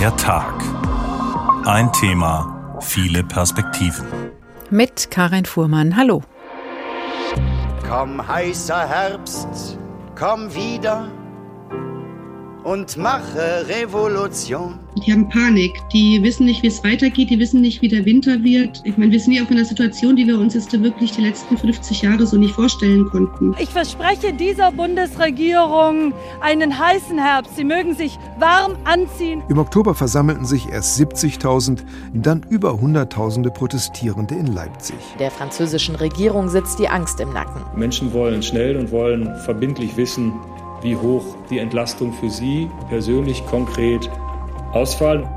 Der Tag. Ein Thema, viele Perspektiven. Mit Karin Fuhrmann. Hallo. Komm heißer Herbst, komm wieder und mache Revolution. Die haben Panik. Die wissen nicht, wie es weitergeht. Die wissen nicht, wie der Winter wird. Ich meine, wir sind ja auch in einer Situation, die wir uns jetzt wirklich die letzten 50 Jahre so nicht vorstellen konnten. Ich verspreche dieser Bundesregierung einen heißen Herbst. Sie mögen sich warm anziehen. Im Oktober versammelten sich erst 70.000, dann über Hunderttausende Protestierende in Leipzig. Der französischen Regierung sitzt die Angst im Nacken. Menschen wollen schnell und wollen verbindlich wissen, wie hoch die Entlastung für Sie persönlich konkret ausfallen.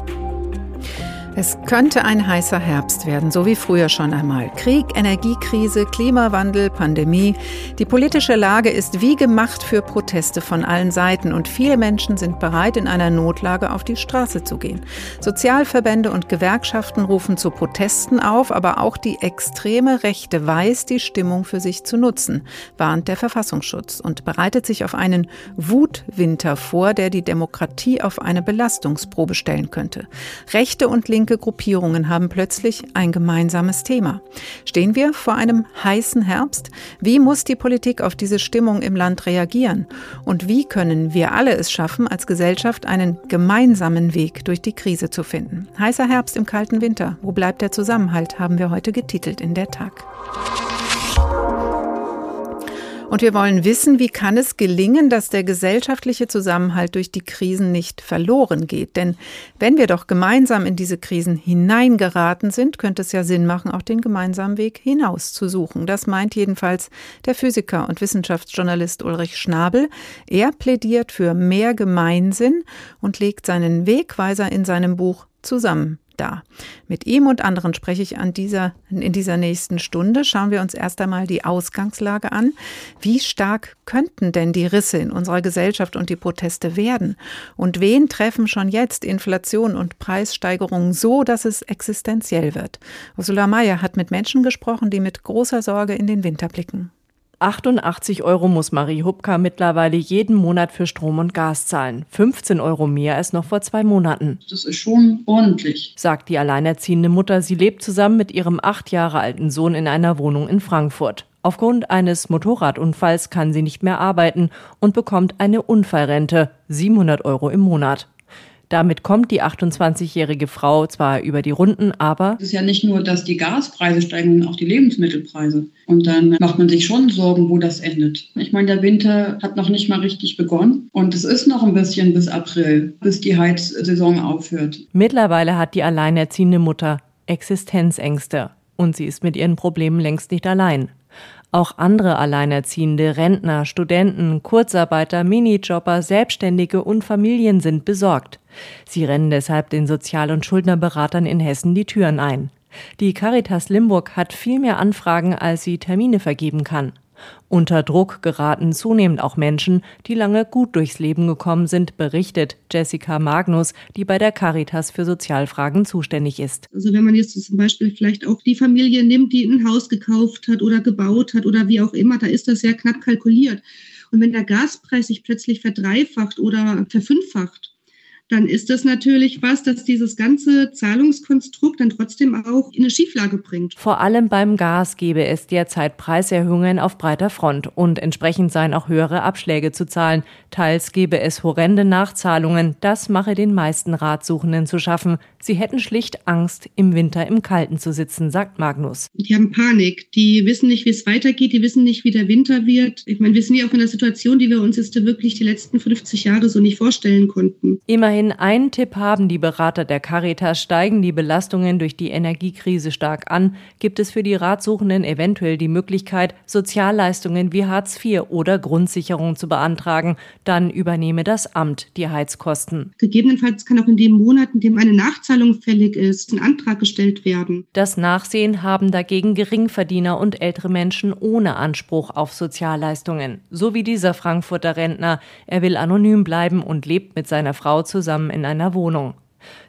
Es könnte ein heißer Herbst werden, so wie früher schon einmal. Krieg, Energiekrise, Klimawandel, Pandemie. Die politische Lage ist wie gemacht für Proteste von allen Seiten und viele Menschen sind bereit, in einer Notlage auf die Straße zu gehen. Sozialverbände und Gewerkschaften rufen zu Protesten auf, aber auch die extreme Rechte weiß, die Stimmung für sich zu nutzen, warnt der Verfassungsschutz und bereitet sich auf einen Wutwinter vor, der die Demokratie auf eine Belastungsprobe stellen könnte. Rechte und linke linke Gruppierungen haben plötzlich ein gemeinsames Thema. Stehen wir vor einem heißen Herbst? Wie muss die Politik auf diese Stimmung im Land reagieren? Und wie können wir alle es schaffen, als Gesellschaft einen gemeinsamen Weg durch die Krise zu finden? Heißer Herbst im kalten Winter. Wo bleibt der Zusammenhalt? Haben wir heute getitelt in der Tag. Und wir wollen wissen, wie kann es gelingen, dass der gesellschaftliche Zusammenhalt durch die Krisen nicht verloren geht. Denn wenn wir doch gemeinsam in diese Krisen hineingeraten sind, könnte es ja Sinn machen, auch den gemeinsamen Weg hinaus zu suchen. Das meint jedenfalls der Physiker und Wissenschaftsjournalist Ulrich Schnabel. Er plädiert für mehr Gemeinsinn und legt seinen Wegweiser in seinem Buch zusammen da. Mit ihm und anderen spreche ich an dieser, in dieser nächsten Stunde. Schauen wir uns erst einmal die Ausgangslage an. Wie stark könnten denn die Risse in unserer Gesellschaft und die Proteste werden? Und wen treffen schon jetzt Inflation und Preissteigerungen so, dass es existenziell wird? Ursula Mayer hat mit Menschen gesprochen, die mit großer Sorge in den Winter blicken. 88 Euro muss Marie Hubka mittlerweile jeden Monat für Strom und Gas zahlen. 15 Euro mehr als noch vor zwei Monaten. Das ist schon ordentlich, sagt die alleinerziehende Mutter. Sie lebt zusammen mit ihrem acht Jahre alten Sohn in einer Wohnung in Frankfurt. Aufgrund eines Motorradunfalls kann sie nicht mehr arbeiten und bekommt eine Unfallrente, 700 Euro im Monat. Damit kommt die 28-jährige Frau zwar über die Runden, aber es ist ja nicht nur, dass die Gaspreise steigen, sondern auch die Lebensmittelpreise. Und dann macht man sich schon Sorgen, wo das endet. Ich meine, der Winter hat noch nicht mal richtig begonnen und es ist noch ein bisschen bis April, bis die Heizsaison aufhört. Mittlerweile hat die alleinerziehende Mutter Existenzängste und sie ist mit ihren Problemen längst nicht allein. Auch andere Alleinerziehende, Rentner, Studenten, Kurzarbeiter, Minijobber, Selbstständige und Familien sind besorgt. Sie rennen deshalb den Sozial- und Schuldnerberatern in Hessen die Türen ein. Die Caritas Limburg hat viel mehr Anfragen, als sie Termine vergeben kann. Unter Druck geraten zunehmend auch Menschen, die lange gut durchs Leben gekommen sind, berichtet Jessica Magnus, die bei der Caritas für Sozialfragen zuständig ist. Also wenn man jetzt zum Beispiel vielleicht auch die Familie nimmt, die ein Haus gekauft hat oder gebaut hat oder wie auch immer, da ist das sehr knapp kalkuliert. Und wenn der Gaspreis sich plötzlich verdreifacht oder verfünffacht, dann ist das natürlich was, dass dieses ganze Zahlungskonstrukt dann trotzdem auch in eine Schieflage bringt. Vor allem beim Gas gebe es derzeit Preiserhöhungen auf breiter Front und entsprechend seien auch höhere Abschläge zu zahlen. Teils gebe es horrende Nachzahlungen. Das mache den meisten Ratsuchenden zu schaffen. Sie hätten schlicht Angst, im Winter im Kalten zu sitzen, sagt Magnus. Die haben Panik. Die wissen nicht, wie es weitergeht. Die wissen nicht, wie der Winter wird. Ich meine, wir sind ja auch in einer Situation, die wir uns jetzt wirklich die letzten 50 Jahre so nicht vorstellen konnten. Immerhin Immerhin einen Tipp haben die Berater der Caritas, steigen die Belastungen durch die Energiekrise stark an, gibt es für die Ratsuchenden eventuell die Möglichkeit, Sozialleistungen wie Hartz IV oder Grundsicherung zu beantragen. Dann übernehme das Amt die Heizkosten. Gegebenenfalls kann auch in dem Monat, in dem eine Nachzahlung fällig ist, ein Antrag gestellt werden. Das Nachsehen haben dagegen Geringverdiener und ältere Menschen ohne Anspruch auf Sozialleistungen. So wie dieser Frankfurter Rentner. Er will anonym bleiben und lebt mit seiner Frau zusammen zusammen in einer Wohnung.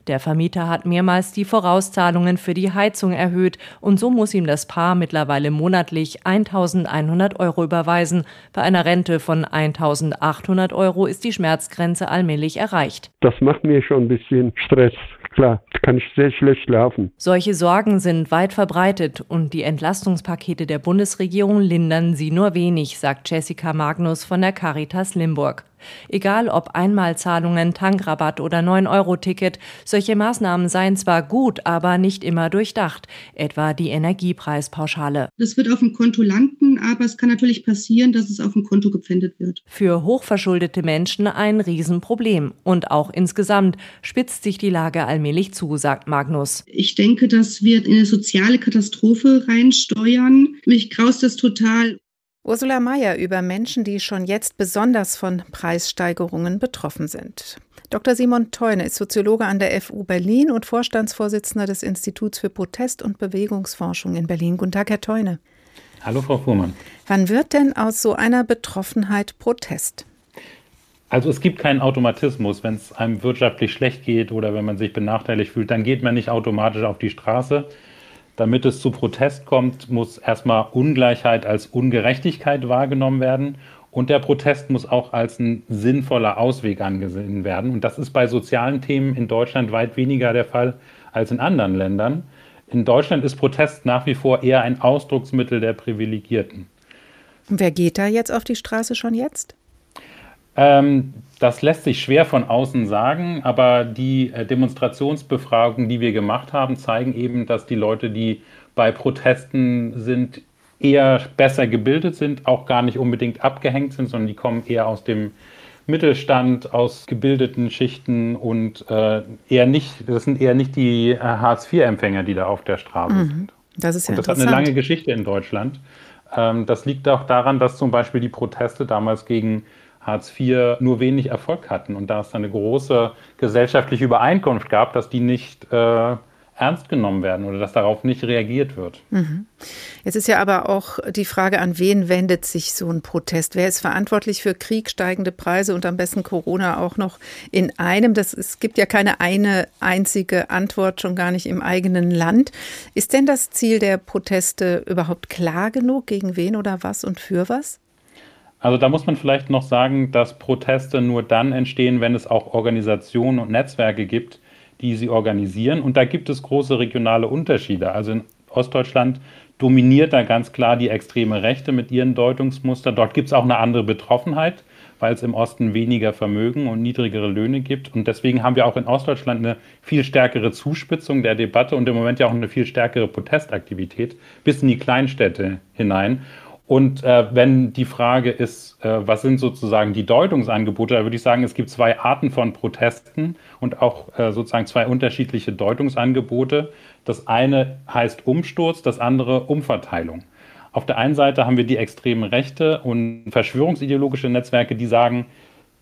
Der Vermieter hat mehrmals die Vorauszahlungen für die Heizung erhöht und so muss ihm das Paar mittlerweile monatlich 1100 Euro überweisen. Bei einer Rente von 1800 Euro ist die Schmerzgrenze allmählich erreicht. Das macht mir schon ein bisschen Stress klar, kann ich sehr schlecht schlafen. Solche Sorgen sind weit verbreitet und die Entlastungspakete der Bundesregierung lindern sie nur wenig, sagt Jessica Magnus von der Caritas Limburg. Egal ob Einmalzahlungen, Tankrabatt oder 9-Euro-Ticket, solche Maßnahmen seien zwar gut, aber nicht immer durchdacht, etwa die Energiepreispauschale. Das wird auf dem Konto landen, aber es kann natürlich passieren, dass es auf dem Konto gepfändet wird. Für hochverschuldete Menschen ein Riesenproblem. Und auch insgesamt spitzt sich die Lage allmählich zu, sagt Magnus. Ich denke, dass wir in eine soziale Katastrophe reinsteuern. Mich graust das total. Ursula Mayer über Menschen, die schon jetzt besonders von Preissteigerungen betroffen sind. Dr. Simon Teune ist Soziologe an der FU Berlin und Vorstandsvorsitzender des Instituts für Protest- und Bewegungsforschung in Berlin. Guten Tag, Herr Teune. Hallo, Frau Fuhrmann. Wann wird denn aus so einer Betroffenheit Protest? Also es gibt keinen Automatismus. Wenn es einem wirtschaftlich schlecht geht oder wenn man sich benachteiligt fühlt, dann geht man nicht automatisch auf die Straße, damit es zu Protest kommt, muss erstmal Ungleichheit als Ungerechtigkeit wahrgenommen werden. Und der Protest muss auch als ein sinnvoller Ausweg angesehen werden. Und das ist bei sozialen Themen in Deutschland weit weniger der Fall als in anderen Ländern. In Deutschland ist Protest nach wie vor eher ein Ausdrucksmittel der Privilegierten. Wer geht da jetzt auf die Straße schon jetzt? Ähm, das lässt sich schwer von außen sagen, aber die äh, Demonstrationsbefragungen, die wir gemacht haben, zeigen eben, dass die Leute, die bei Protesten sind, eher besser gebildet sind, auch gar nicht unbedingt abgehängt sind, sondern die kommen eher aus dem Mittelstand, aus gebildeten Schichten und äh, eher nicht, das sind eher nicht die äh, Hartz-IV-Empfänger, die da auf der Straße mhm. sind. Das ist ja und das hat eine lange Geschichte in Deutschland. Ähm, das liegt auch daran, dass zum Beispiel die Proteste damals gegen Hartz IV nur wenig Erfolg hatten und da es eine große gesellschaftliche Übereinkunft gab, dass die nicht äh, ernst genommen werden oder dass darauf nicht reagiert wird. Mhm. Jetzt ist ja aber auch die Frage, an wen wendet sich so ein Protest? Wer ist verantwortlich für Krieg, steigende Preise und am besten Corona auch noch in einem? Das, es gibt ja keine eine einzige Antwort, schon gar nicht im eigenen Land. Ist denn das Ziel der Proteste überhaupt klar genug? Gegen wen oder was und für was? Also da muss man vielleicht noch sagen, dass Proteste nur dann entstehen, wenn es auch Organisationen und Netzwerke gibt, die sie organisieren. Und da gibt es große regionale Unterschiede. Also in Ostdeutschland dominiert da ganz klar die extreme Rechte mit ihren Deutungsmuster. Dort gibt es auch eine andere Betroffenheit, weil es im Osten weniger Vermögen und niedrigere Löhne gibt. Und deswegen haben wir auch in Ostdeutschland eine viel stärkere Zuspitzung der Debatte und im Moment ja auch eine viel stärkere Protestaktivität bis in die Kleinstädte hinein. Und äh, wenn die Frage ist, äh, was sind sozusagen die Deutungsangebote, da würde ich sagen, es gibt zwei Arten von Protesten und auch äh, sozusagen zwei unterschiedliche Deutungsangebote. Das eine heißt Umsturz, das andere Umverteilung. Auf der einen Seite haben wir die extremen Rechte und verschwörungsideologische Netzwerke, die sagen,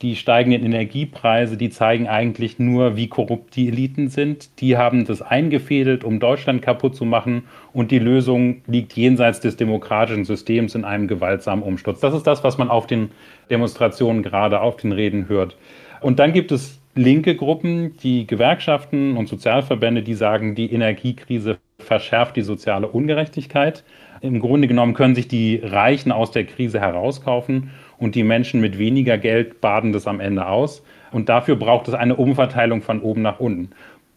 die steigenden Energiepreise, die zeigen eigentlich nur, wie korrupt die Eliten sind. Die haben das eingefädelt, um Deutschland kaputt zu machen. Und die Lösung liegt jenseits des demokratischen Systems in einem gewaltsamen Umsturz. Das ist das, was man auf den Demonstrationen gerade auf den Reden hört. Und dann gibt es linke Gruppen, die Gewerkschaften und Sozialverbände, die sagen, die Energiekrise verschärft die soziale Ungerechtigkeit. Im Grunde genommen können sich die Reichen aus der Krise herauskaufen und die Menschen mit weniger Geld baden das am Ende aus. Und dafür braucht es eine Umverteilung von oben nach unten.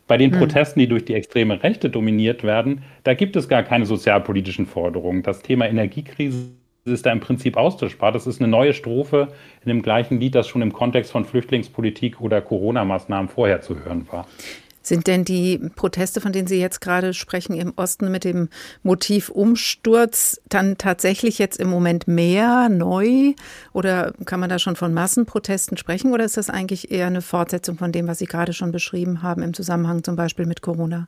Bei den hm. Protesten, die durch die extreme Rechte dominiert werden, da gibt es gar keine sozialpolitischen Forderungen. Das Thema Energiekrise ist da im Prinzip austauschbar. Das ist eine neue Strophe in dem gleichen Lied, das schon im Kontext von Flüchtlingspolitik oder Corona-Maßnahmen vorher zu hören war. Sind denn die Proteste, von denen Sie jetzt gerade sprechen, im Osten mit dem Motiv Umsturz dann tatsächlich jetzt im Moment mehr neu? Oder kann man da schon von Massenprotesten sprechen? Oder ist das eigentlich eher eine Fortsetzung von dem, was Sie gerade schon beschrieben haben im Zusammenhang zum Beispiel mit Corona?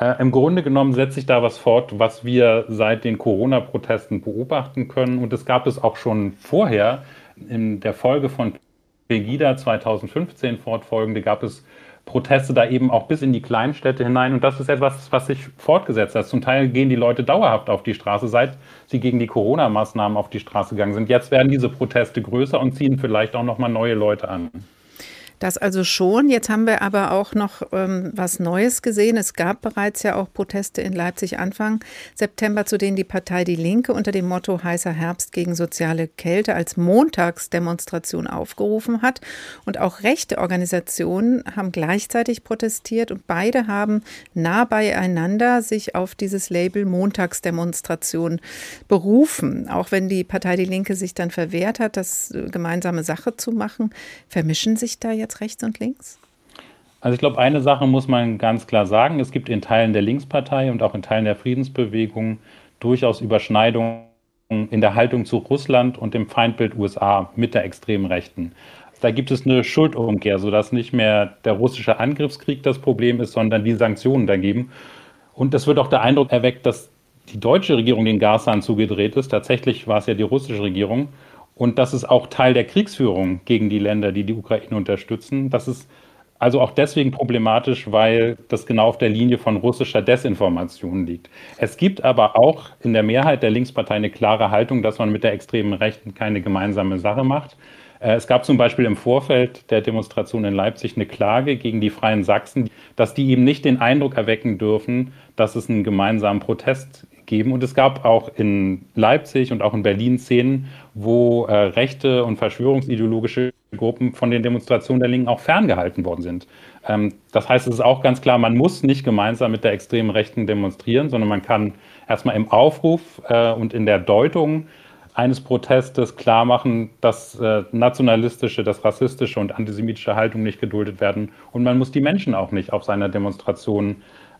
Äh, Im Grunde genommen setzt sich da was fort, was wir seit den Corona-Protesten beobachten können. Und es gab es auch schon vorher. In der Folge von Pegida 2015 fortfolgende gab es Proteste da eben auch bis in die Kleinstädte hinein. Und das ist etwas, was sich fortgesetzt hat. Zum Teil gehen die Leute dauerhaft auf die Straße, seit sie gegen die Corona-Maßnahmen auf die Straße gegangen sind. Jetzt werden diese Proteste größer und ziehen vielleicht auch nochmal neue Leute an. Das also schon. Jetzt haben wir aber auch noch ähm, was Neues gesehen. Es gab bereits ja auch Proteste in Leipzig Anfang September, zu denen die Partei Die Linke unter dem Motto Heißer Herbst gegen soziale Kälte als Montagsdemonstration aufgerufen hat. Und auch rechte Organisationen haben gleichzeitig protestiert und beide haben nah beieinander sich auf dieses Label Montagsdemonstration berufen. Auch wenn die Partei Die Linke sich dann verwehrt hat, das äh, gemeinsame Sache zu machen, vermischen sich da jetzt jetzt rechts und links? Also ich glaube, eine Sache muss man ganz klar sagen. Es gibt in Teilen der Linkspartei und auch in Teilen der Friedensbewegung durchaus Überschneidungen in der Haltung zu Russland und dem Feindbild USA mit der extremen Rechten. Da gibt es eine Schuldumkehr, sodass nicht mehr der russische Angriffskrieg das Problem ist, sondern die Sanktionen dagegen. Und es wird auch der Eindruck erweckt, dass die deutsche Regierung den Gashahn zugedreht ist. Tatsächlich war es ja die russische Regierung. Und das ist auch Teil der Kriegsführung gegen die Länder, die die Ukraine unterstützen. Das ist also auch deswegen problematisch, weil das genau auf der Linie von russischer Desinformation liegt. Es gibt aber auch in der Mehrheit der Linkspartei eine klare Haltung, dass man mit der extremen Rechten keine gemeinsame Sache macht. Äh, es gab zum Beispiel im Vorfeld der Demonstration in Leipzig eine Klage gegen die Freien Sachsen, dass die eben nicht den Eindruck erwecken dürfen, dass es einen gemeinsamen Protest geben. Und es gab auch in Leipzig und auch in Berlin Szenen, wo äh, rechte und verschwörungsideologische Gruppen von den Demonstrationen der Linken auch ferngehalten worden sind. Ähm, das heißt, es ist auch ganz klar, man muss nicht gemeinsam mit der extremen Rechten demonstrieren, sondern man kann erstmal im Aufruf äh, und in der Deutung eines Protestes klar machen, dass äh, nationalistische, dass rassistische und antisemitische Haltung nicht geduldet werden. Und man muss die Menschen auch nicht auf seiner Demonstration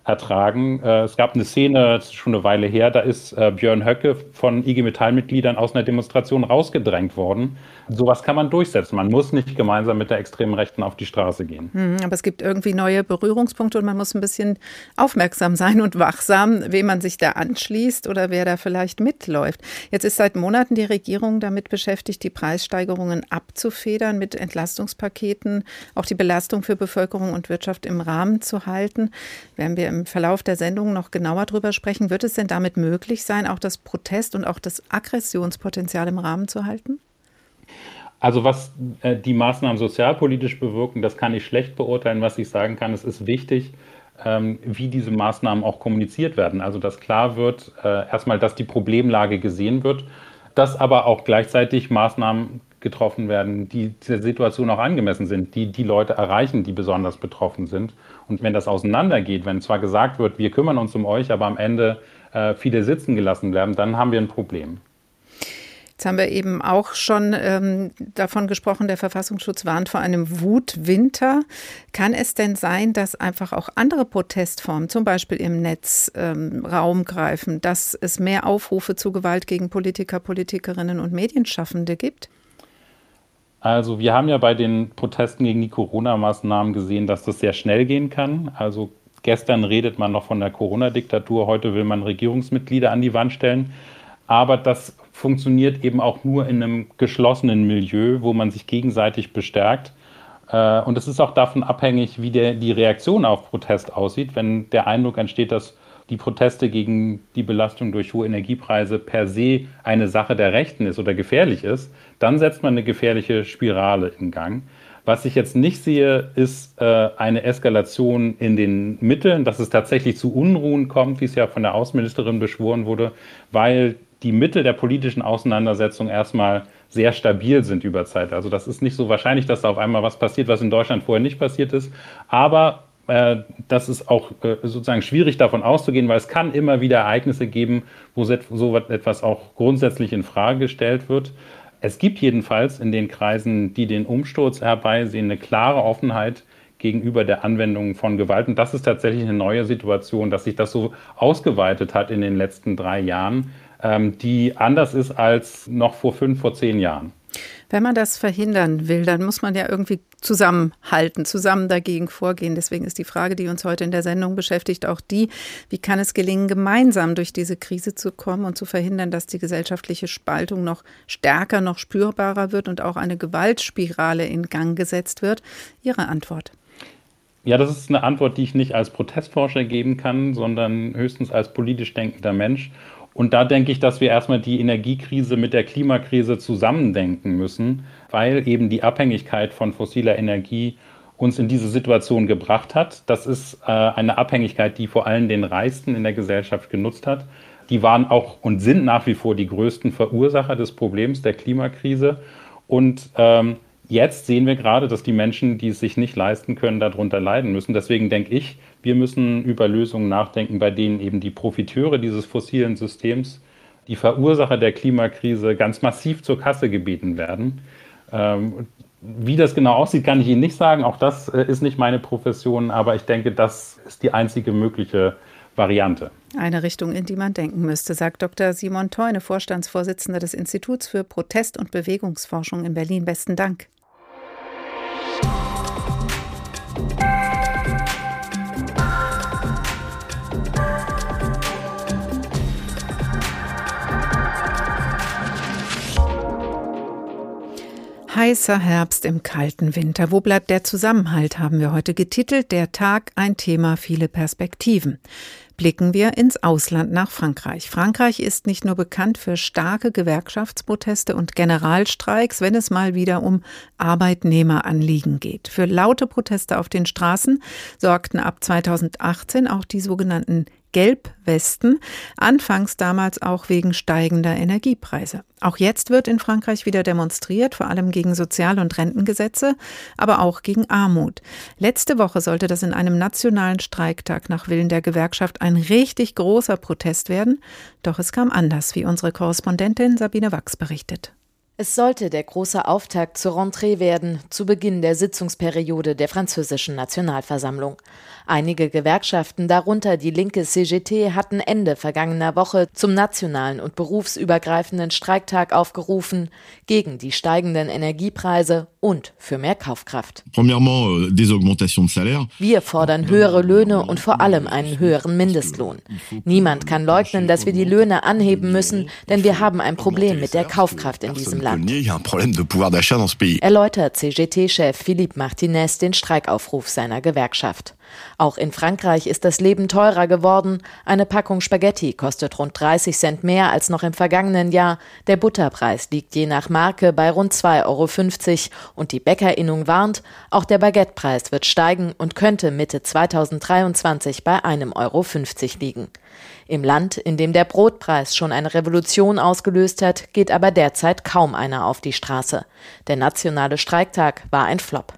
ertragen. Äh, es gab eine Szene, schon eine Weile her, da ist äh, Björn Höcke von IG Metall-Mitgliedern aus einer Demonstration rausgedrängt worden. Sowas kann man durchsetzen. Man muss nicht gemeinsam mit der extremen Rechten auf die Straße gehen. Hm, aber es gibt irgendwie neue Berührungspunkte und man muss ein bisschen aufmerksam sein und wachsam, wem man sich da anschließt oder wer da vielleicht mitläuft. Jetzt ist seit Monaten die Regierung damit beschäftigt, die Preissteigerungen abzufedern mit Entlastungspaketen, auch die Belastung für Bevölkerung und Wirtschaft im Rahmen zu halten. Werden wir im Verlauf der Sendung noch genauer drüber sprechen. Wird es denn damit möglich sein, auch das Protest und auch das Aggressionspotenzial im Rahmen zu halten? Also was äh, die Maßnahmen sozialpolitisch bewirken, das kann ich schlecht beurteilen. Was ich sagen kann, es ist wichtig, ähm, wie diese Maßnahmen auch kommuniziert werden. Also dass klar wird, äh, erstmal, dass die Problemlage gesehen wird, dass aber auch gleichzeitig Maßnahmen getroffen werden, die der Situation auch angemessen sind, die die Leute erreichen, die besonders betroffen sind. Und wenn das auseinandergeht, wenn zwar gesagt wird, wir kümmern uns um euch, aber am Ende äh, viele sitzen gelassen werden, dann haben wir ein Problem. Jetzt haben wir eben auch schon ähm, davon gesprochen, der Verfassungsschutz warnt vor einem Wutwinter. Kann es denn sein, dass einfach auch andere Protestformen, zum Beispiel im Netz, ähm, Raum greifen, dass es mehr Aufrufe zu Gewalt gegen Politiker, Politikerinnen und Medienschaffende gibt? Also wir haben ja bei den Protesten gegen die Corona-Maßnahmen gesehen, dass das sehr schnell gehen kann. Also gestern redet man noch von der Corona-Diktatur, heute will man Regierungsmitglieder an die Wand stellen. Aber das funktioniert eben auch nur in einem geschlossenen Milieu, wo man sich gegenseitig bestärkt. Äh, und es ist auch davon abhängig, wie der, die Reaktion auf Protest aussieht. Wenn der Eindruck entsteht, dass die Proteste gegen die Belastung durch hohe Energiepreise per se eine Sache der Rechten ist oder gefährlich ist, dann setzt man eine gefährliche Spirale in Gang. Was ich jetzt nicht sehe, ist äh, eine Eskalation in den Mitteln, dass es tatsächlich zu Unruhen kommt, wie es ja von der Außenministerin beschworen wurde, weil die Mittel der politischen Auseinandersetzung erstmal sehr stabil sind über Zeit. Also das ist nicht so wahrscheinlich, dass da auf einmal was passiert, was in Deutschland vorher nicht passiert ist. Aber äh, das ist auch äh, sozusagen schwierig davon auszugehen, weil es kann immer wieder Ereignisse geben, wo so etwas auch grundsätzlich in Frage gestellt wird. Es gibt jedenfalls in den Kreisen, die den Umsturz herbeisehen, eine klare Offenheit gegenüber der Anwendung von Gewalt. Und das ist tatsächlich eine neue Situation, dass sich das so ausgeweitet hat in den letzten drei Jahren ähm, die anders ist als noch vor fünf, vor zehn Jahren. Wenn man das verhindern will, dann muss man ja irgendwie zusammenhalten, zusammen dagegen vorgehen. Deswegen ist die Frage, die uns heute in der Sendung beschäftigt, auch die, wie kann es gelingen, gemeinsam durch diese Krise zu kommen und zu verhindern, dass die gesellschaftliche Spaltung noch stärker, noch spürbarer wird und auch eine Gewaltspirale in Gang gesetzt wird? Ihre Antwort. Ja, das ist eine Antwort, die ich nicht als Protestforscher geben kann, sondern höchstens als politisch denkender Mensch. Und da denke ich, dass wir erstmal die Energiekrise mit der Klimakrise zusammendenken müssen, weil eben die Abhängigkeit von fossiler Energie uns in diese Situation gebracht hat. Das ist äh, eine Abhängigkeit, die vor allem den Reichsten in der Gesellschaft genutzt hat. Die waren auch und sind nach wie vor die größten Verursacher des Problems der Klimakrise. Und ähm, jetzt sehen wir gerade, dass die Menschen, die es sich nicht leisten können, darunter leiden müssen. Deswegen denke ich, wir müssen über Lösungen nachdenken, bei denen eben die Profiteure dieses fossilen Systems, die Verursacher der Klimakrise ganz massiv zur Kasse gebeten werden. Ähm, wie das genau aussieht, kann ich Ihnen nicht sagen. Auch das äh, ist nicht meine Profession, aber ich denke, das ist die einzige mögliche Variante. Eine Richtung, in die man denken müsste, sagt Dr. Simon Teune, Vorstandsvorsitzender des Instituts für Protest- und Bewegungsforschung in Berlin. Besten Dank. Heißer Herbst im kalten Winter. Wo bleibt der Zusammenhalt, haben wir heute getitelt. Der Tag, ein Thema, viele Perspektiven. Blicken wir ins Ausland nach Frankreich. Frankreich ist nicht nur bekannt für starke Gewerkschaftsproteste und Generalstreiks, wenn es mal wieder um Arbeitnehmeranliegen geht. Für laute Proteste auf den Straßen sorgten ab 2018 auch die sogenannten Gelbwesten, anfangs damals auch wegen steigender Energiepreise. Auch jetzt wird in Frankreich wieder demonstriert, vor allem gegen Sozial- und Rentengesetze, aber auch gegen Armut. Letzte Woche sollte das in einem nationalen Streiktag nach Willen der Gewerkschaft ein richtig großer Protest werden, doch es kam anders, wie unsere Korrespondentin Sabine Wachs berichtet. Es sollte der große Auftakt zur Rentrée werden, zu Beginn der Sitzungsperiode der französischen Nationalversammlung. Einige Gewerkschaften, darunter die linke CGT, hatten Ende vergangener Woche zum nationalen und berufsübergreifenden Streiktag aufgerufen gegen die steigenden Energiepreise und für mehr Kaufkraft. Euh, wir fordern höhere Löhne und vor allem einen höheren Mindestlohn. Niemand kann leugnen, dass wir die Löhne anheben müssen, denn wir haben ein Problem mit der Kaufkraft in diesem Land. Erläutert CGT-Chef Philippe Martinez den Streikaufruf seiner Gewerkschaft. Auch in Frankreich ist das Leben teurer geworden. Eine Packung Spaghetti kostet rund 30 Cent mehr als noch im vergangenen Jahr. Der Butterpreis liegt je nach Marke bei rund 2,50 Euro. Und die Bäckerinnung warnt, auch der Baguettepreis wird steigen und könnte Mitte 2023 bei 1,50 Euro liegen. Im Land, in dem der Brotpreis schon eine Revolution ausgelöst hat, geht aber derzeit kaum einer auf die Straße. Der nationale Streiktag war ein Flop.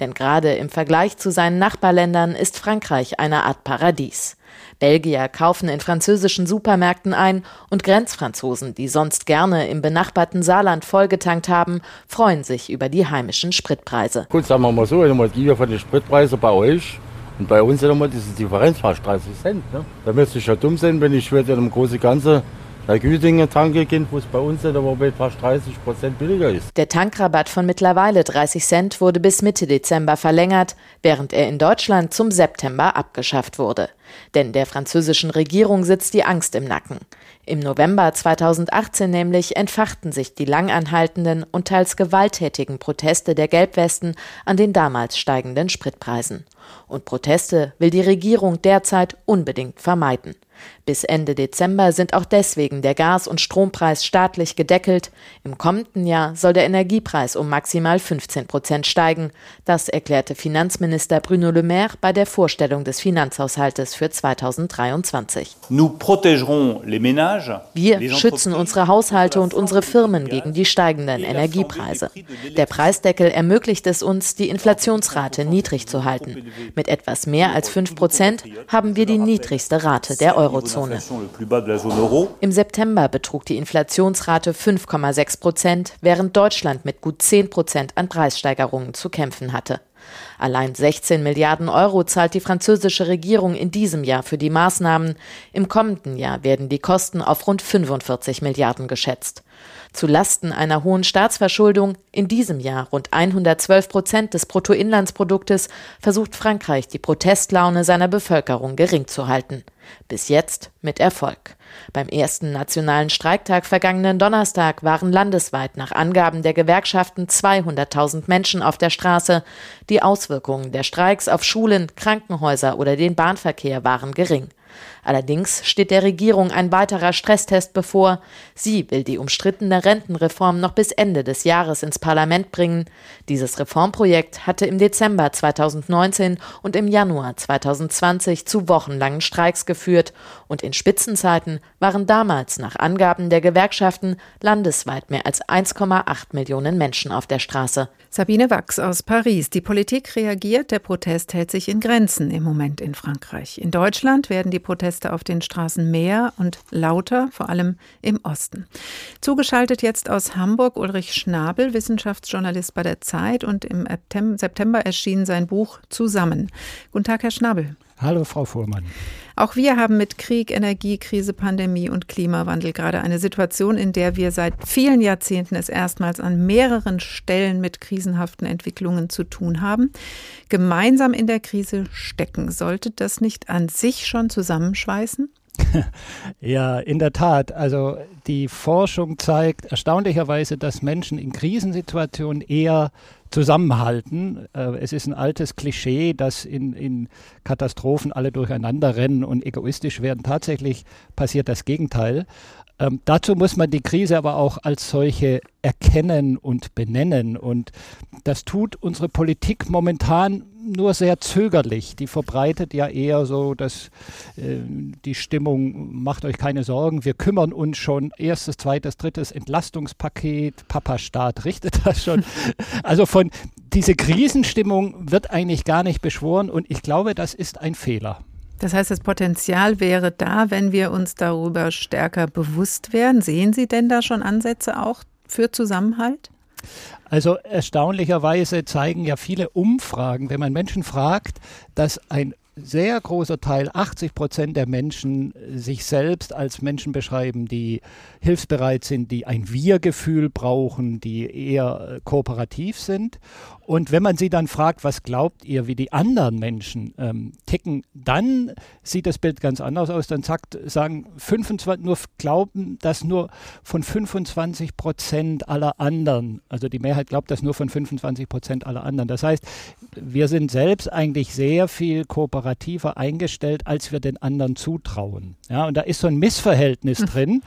Denn gerade im Vergleich zu seinen Nachbarländern ist Frankreich eine Art Paradies. Belgier kaufen in französischen Supermärkten ein und Grenzfranzosen, die sonst gerne im benachbarten Saarland vollgetankt haben, freuen sich über die heimischen Spritpreise. Gut, sagen wir mal so, wenn man die von den Spritpreisen bei euch und bei uns immer diese Differenz fast 30 Cent. Ne? Da müsste ich ja dumm sein, wenn ich würde im großen Ganze bei Güdingen tanken gehen, wo es bei uns nicht, aber fast 30 Prozent billiger ist. Der Tankrabatt von mittlerweile 30 Cent wurde bis Mitte Dezember verlängert, während er in Deutschland zum September abgeschafft wurde. Denn der französischen Regierung sitzt die Angst im Nacken. Im November 2018 nämlich entfachten sich die langanhaltenden und teils gewalttätigen Proteste der Gelbwesten an den damals steigenden Spritpreisen. Und Proteste will die Regierung derzeit unbedingt vermeiden. Bis Ende Dezember sind auch deswegen der Gas- und Strompreis staatlich gedeckelt. Im kommenden Jahr soll der Energiepreis um maximal 15 Prozent steigen. Das erklärte Finanzminister Bruno Le Maire bei der Vorstellung des Finanzhaushaltes für 2023. Wir schützen unsere Haushalte und unsere Firmen gegen die steigenden Energiepreise. Der Preisdeckel ermöglicht es uns, die Inflationsrate niedrig zu halten. Mit etwas mehr als 5 Prozent haben wir die niedrigste Rate der Euro. Eurozone. Im September betrug die Inflationsrate 5,6 Prozent, während Deutschland mit gut 10 Prozent an Preissteigerungen zu kämpfen hatte. Allein 16 Milliarden Euro zahlt die französische Regierung in diesem Jahr für die Maßnahmen. Im kommenden Jahr werden die Kosten auf rund 45 Milliarden geschätzt. Zu Lasten einer hohen Staatsverschuldung, in diesem Jahr rund 112 Prozent des Bruttoinlandsproduktes, versucht Frankreich, die Protestlaune seiner Bevölkerung gering zu halten. Bis jetzt mit Erfolg. Beim ersten nationalen Streiktag vergangenen Donnerstag waren landesweit nach Angaben der Gewerkschaften 200.000 Menschen auf der Straße. Die Auswirkungen der Streiks auf Schulen, Krankenhäuser oder den Bahnverkehr waren gering. Allerdings steht der Regierung ein weiterer Stresstest bevor. Sie will die umstrittene Rentenreform noch bis Ende des Jahres ins Parlament bringen. Dieses Reformprojekt hatte im Dezember 2019 und im Januar 2020 zu wochenlangen Streiks geführt und in Spitzenzeiten waren damals nach Angaben der Gewerkschaften landesweit mehr als 1,8 Millionen Menschen auf der Straße. Sabine Wachs aus Paris. Die Politik reagiert, der Protest hält sich in Grenzen im Moment in Frankreich. In Deutschland werden die Proteste auf den Straßen mehr und lauter, vor allem im Osten. Zugeschaltet jetzt aus Hamburg Ulrich Schnabel, Wissenschaftsjournalist bei der Zeit und im September erschien sein Buch Zusammen. Guten Tag, Herr Schnabel. Hallo, Frau Fuhrmann. Auch wir haben mit Krieg, Energiekrise, Pandemie und Klimawandel gerade eine Situation, in der wir seit vielen Jahrzehnten es erstmals an mehreren Stellen mit krisenhaften Entwicklungen zu tun haben. Gemeinsam in der Krise stecken. Sollte das nicht an sich schon zusammenschweißen? Ja, in der Tat. Also die Forschung zeigt erstaunlicherweise, dass Menschen in Krisensituationen eher zusammenhalten. Äh, es ist ein altes Klischee, dass in, in Katastrophen alle durcheinander rennen und egoistisch werden. Tatsächlich passiert das Gegenteil. Ähm, dazu muss man die Krise aber auch als solche erkennen und benennen. Und das tut unsere Politik momentan nur sehr zögerlich. Die verbreitet ja eher so, dass äh, die Stimmung, macht euch keine Sorgen, wir kümmern uns schon, erstes, zweites, drittes Entlastungspaket, Papa-Staat richtet das schon. Also von diese Krisenstimmung wird eigentlich gar nicht beschworen und ich glaube, das ist ein Fehler. Das heißt, das Potenzial wäre da, wenn wir uns darüber stärker bewusst werden. Sehen Sie denn da schon Ansätze auch für Zusammenhalt? Also erstaunlicherweise zeigen ja viele Umfragen, wenn man Menschen fragt, dass ein sehr großer Teil, 80 Prozent der Menschen, sich selbst als Menschen beschreiben, die hilfsbereit sind, die ein Wir-Gefühl brauchen, die eher kooperativ sind. Und wenn man sie dann fragt, was glaubt ihr, wie die anderen Menschen ähm, ticken, dann sieht das Bild ganz anders aus. Dann sagt, sagen 25, nur glauben, dass nur von 25 Prozent aller anderen, also die Mehrheit glaubt das nur von 25 Prozent aller anderen. Das heißt, wir sind selbst eigentlich sehr viel kooperativer eingestellt, als wir den anderen zutrauen. Ja, und da ist so ein Missverhältnis drin,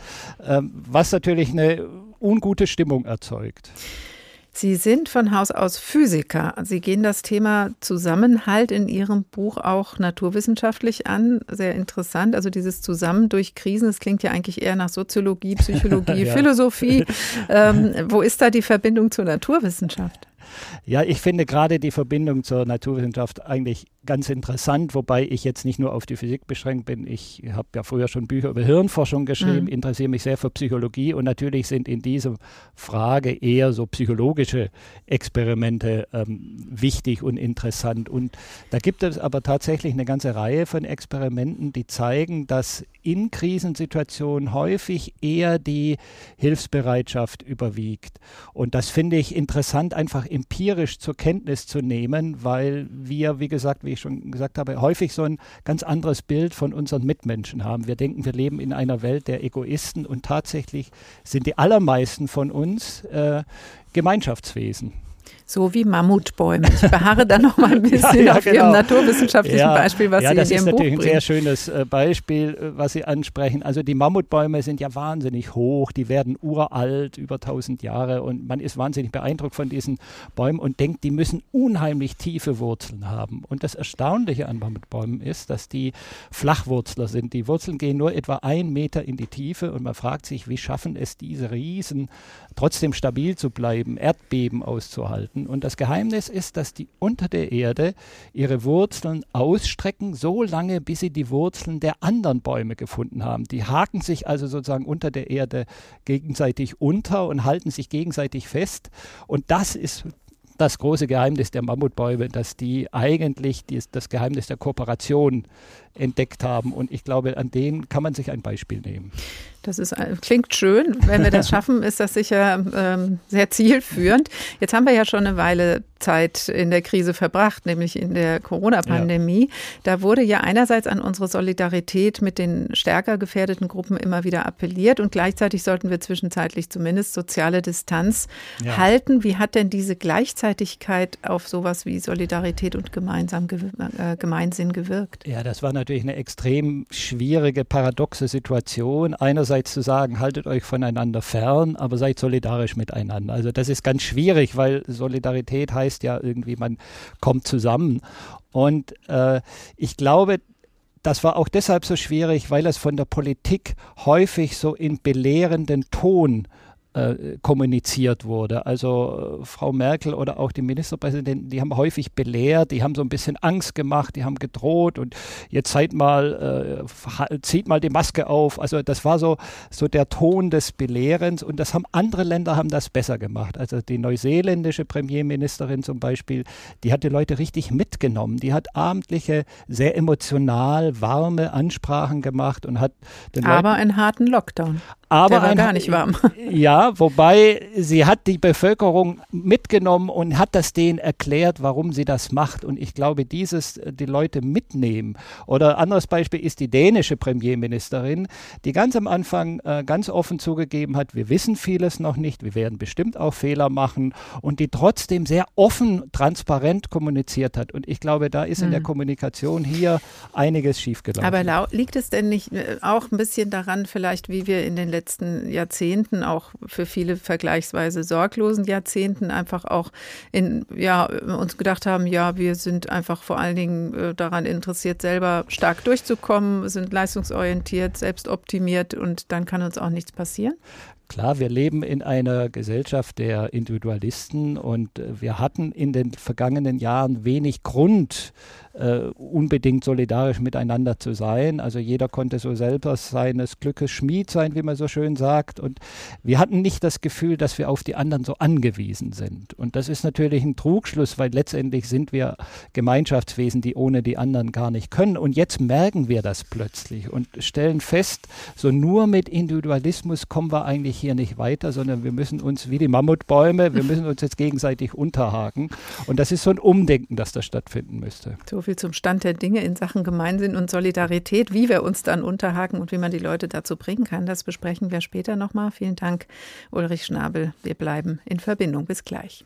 ähm, was natürlich eine ungute Stimmung erzeugt. Sie sind von Haus aus Physiker. Sie gehen das Thema Zusammenhalt in Ihrem Buch auch naturwissenschaftlich an. Sehr interessant. Also dieses Zusammen durch Krisen, das klingt ja eigentlich eher nach Soziologie, Psychologie, ja. Philosophie. Ähm, wo ist da die Verbindung zur Naturwissenschaft? Ja, ich finde gerade die Verbindung zur Naturwissenschaft eigentlich ganz interessant, wobei ich jetzt nicht nur auf die Physik beschränkt bin. Ich habe ja früher schon Bücher über Hirnforschung geschrieben, mhm. interessiere mich sehr für Psychologie und natürlich sind in dieser Frage eher so psychologische Experimente ähm, wichtig und interessant. Und da gibt es aber tatsächlich eine ganze Reihe von Experimenten, die zeigen, dass in Krisensituationen häufig eher die Hilfsbereitschaft überwiegt. Und das finde ich interessant, einfach empirisch zur Kenntnis zu nehmen, weil wir, wie gesagt, wie ich schon gesagt habe, häufig so ein ganz anderes Bild von unseren Mitmenschen haben. Wir denken, wir leben in einer Welt der Egoisten und tatsächlich sind die allermeisten von uns äh, Gemeinschaftswesen. So wie Mammutbäume. Ich beharre da noch mal ein bisschen ja, ja, auf genau. Ihrem naturwissenschaftlichen ja, Beispiel, was Sie in Ihrem Buch Ja, das ist natürlich ein sehr schönes äh, Beispiel, äh, was Sie ansprechen. Also die Mammutbäume sind ja wahnsinnig hoch, die werden uralt, über 1000 Jahre und man ist wahnsinnig beeindruckt von diesen Bäumen und denkt, die müssen unheimlich tiefe Wurzeln haben. Und das Erstaunliche an Mammutbäumen ist, dass die Flachwurzler sind. Die Wurzeln gehen nur etwa ein Meter in die Tiefe und man fragt sich, wie schaffen es diese Riesen trotzdem stabil zu bleiben, Erdbeben auszuhalten halten. Und das Geheimnis ist, dass die unter der Erde ihre Wurzeln ausstrecken, so lange, bis sie die Wurzeln der anderen Bäume gefunden haben. Die haken sich also sozusagen unter der Erde gegenseitig unter und halten sich gegenseitig fest. Und das ist das große Geheimnis der Mammutbäume, dass die eigentlich das Geheimnis der Kooperation entdeckt haben. Und ich glaube, an denen kann man sich ein Beispiel nehmen. Das ist, äh, klingt schön. Wenn wir das schaffen, ist das sicher ähm, sehr zielführend. Jetzt haben wir ja schon eine Weile Zeit in der Krise verbracht, nämlich in der Corona-Pandemie. Ja. Da wurde ja einerseits an unsere Solidarität mit den stärker gefährdeten Gruppen immer wieder appelliert und gleichzeitig sollten wir zwischenzeitlich zumindest soziale Distanz ja. halten. Wie hat denn diese Gleichzeitigkeit auf sowas wie Solidarität und gemeinsam äh, Gemeinsinn gewirkt? Ja, das war natürlich eine extrem schwierige, paradoxe Situation. Einerseits zu sagen, haltet euch voneinander fern, aber seid solidarisch miteinander. Also das ist ganz schwierig, weil Solidarität heißt, heißt ja irgendwie, man kommt zusammen. Und äh, ich glaube, das war auch deshalb so schwierig, weil es von der Politik häufig so in belehrenden Ton äh, kommuniziert wurde. Also äh, Frau Merkel oder auch die Ministerpräsidenten, die haben häufig belehrt, die haben so ein bisschen Angst gemacht, die haben gedroht und jetzt seid mal, äh, zieht mal die Maske auf. Also das war so, so der Ton des Belehrens und das haben andere Länder haben das besser gemacht. Also die neuseeländische Premierministerin zum Beispiel, die hat die Leute richtig mitgenommen. Die hat abendliche, sehr emotional, warme Ansprachen gemacht und hat den Aber Leuten, einen harten Lockdown. Aber Der war ein, gar nicht warm. Ja, wobei sie hat die Bevölkerung mitgenommen und hat das denen erklärt, warum sie das macht. Und ich glaube, dieses äh, die Leute mitnehmen. Oder anderes Beispiel ist die dänische Premierministerin, die ganz am Anfang äh, ganz offen zugegeben hat, wir wissen vieles noch nicht, wir werden bestimmt auch Fehler machen und die trotzdem sehr offen, transparent kommuniziert hat. Und ich glaube, da ist in der hm. Kommunikation hier einiges schiefgelaufen. Aber liegt es denn nicht äh, auch ein bisschen daran, vielleicht, wie wir in den letzten Jahrzehnten, auch für viele vergleichsweise sorglosen Jahrzehnten, einfach auch in, ja, uns gedacht haben, ja, wir sind einfach vor allen Dingen äh, daran interessiert, selber stark durchzukommen, sind leistungsorientiert, selbstoptimiert und dann kann uns auch nichts passieren? Klar, wir leben in einer Gesellschaft der Individualisten und äh, wir hatten in den vergangenen Jahren wenig Grund, äh, unbedingt solidarisch miteinander zu sein. Also jeder konnte so selber seines Glückes Schmied sein, wie man so schön sagt. Und wir hatten nicht das Gefühl, dass wir auf die anderen so angewiesen sind. Und das ist natürlich ein Trugschluss, weil letztendlich sind wir Gemeinschaftswesen, die ohne die anderen gar nicht können. Und jetzt merken wir das plötzlich und stellen fest, so nur mit Individualismus kommen wir eigentlich hier nicht weiter, sondern wir müssen uns wie die Mammutbäume, wir müssen uns jetzt gegenseitig unterhaken. Und das ist so ein Umdenken, das da stattfinden müsste. So viel zum Stand der Dinge in Sachen Gemeinsinn und Solidarität. Wie wir uns dann unterhaken und wie man die Leute dazu bringen kann, das besprechen wir später nochmal. Vielen Dank, Ulrich Schnabel. Wir bleiben in Verbindung. Bis gleich.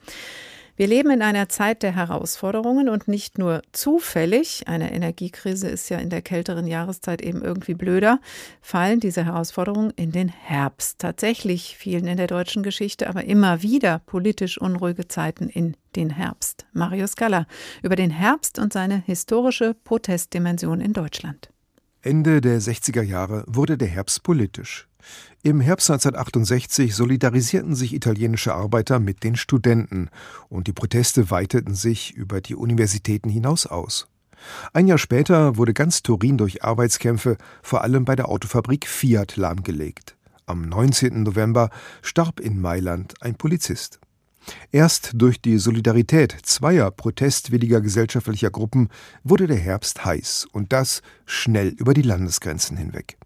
Wir leben in einer Zeit der Herausforderungen und nicht nur zufällig, eine Energiekrise ist ja in der kälteren Jahreszeit eben irgendwie blöder, fallen diese Herausforderungen in den Herbst. Tatsächlich fielen in der deutschen Geschichte aber immer wieder politisch unruhige Zeiten in den Herbst. Marius Galler über den Herbst und seine historische Protestdimension in Deutschland. Ende der 60er Jahre wurde der Herbst politisch. Im Herbst 1968 solidarisierten sich italienische Arbeiter mit den Studenten und die Proteste weiteten sich über die Universitäten hinaus aus. Ein Jahr später wurde ganz Turin durch Arbeitskämpfe, vor allem bei der Autofabrik Fiat, lahmgelegt. Am 19. November starb in Mailand ein Polizist. Erst durch die Solidarität zweier protestwilliger gesellschaftlicher Gruppen wurde der Herbst heiß und das schnell über die Landesgrenzen hinweg.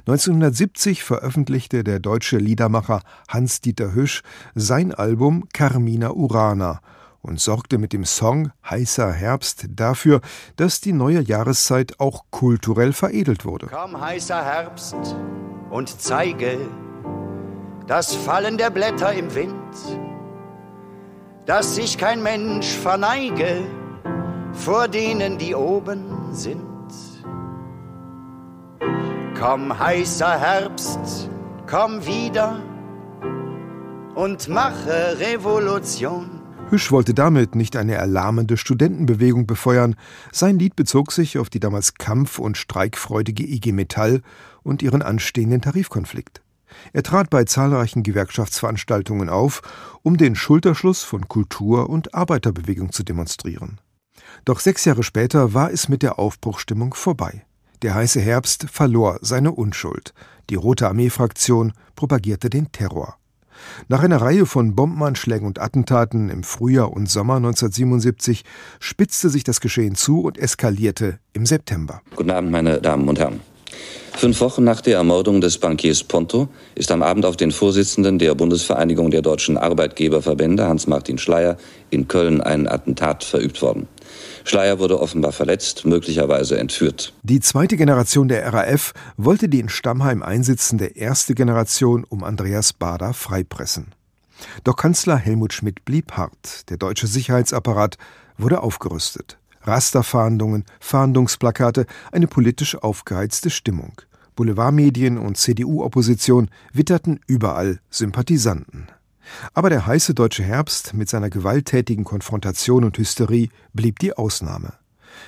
1970 veröffentlichte der deutsche Liedermacher Hans-Dieter Hüsch sein Album Carmina Urana und sorgte mit dem Song Heißer Herbst dafür, dass die neue Jahreszeit auch kulturell veredelt wurde. Komm, heißer Herbst, und zeige das Fallen der Blätter im Wind, dass sich kein Mensch verneige vor denen, die oben sind. Komm, heißer Herbst, komm wieder und mache Revolution. Hüsch wollte damit nicht eine erlahmende Studentenbewegung befeuern. Sein Lied bezog sich auf die damals kampf- und streikfreudige IG Metall und ihren anstehenden Tarifkonflikt. Er trat bei zahlreichen Gewerkschaftsveranstaltungen auf, um den Schulterschluss von Kultur- und Arbeiterbewegung zu demonstrieren. Doch sechs Jahre später war es mit der Aufbruchstimmung vorbei. Der heiße Herbst verlor seine Unschuld. Die Rote Armee-Fraktion propagierte den Terror. Nach einer Reihe von Bombenanschlägen und Attentaten im Frühjahr und Sommer 1977 spitzte sich das Geschehen zu und eskalierte im September. Guten Abend, meine Damen und Herren. Fünf Wochen nach der Ermordung des Bankiers Ponto ist am Abend auf den Vorsitzenden der Bundesvereinigung der deutschen Arbeitgeberverbände, Hans-Martin Schleier, in Köln ein Attentat verübt worden. Schleier wurde offenbar verletzt, möglicherweise entführt. Die zweite Generation der RAF wollte die in Stammheim einsitzende erste Generation um Andreas Bader freipressen. Doch Kanzler Helmut Schmidt blieb hart. Der deutsche Sicherheitsapparat wurde aufgerüstet. Rasterfahndungen, Fahndungsplakate, eine politisch aufgeheizte Stimmung. Boulevardmedien und CDU-Opposition witterten überall Sympathisanten. Aber der heiße deutsche Herbst mit seiner gewalttätigen Konfrontation und Hysterie blieb die Ausnahme.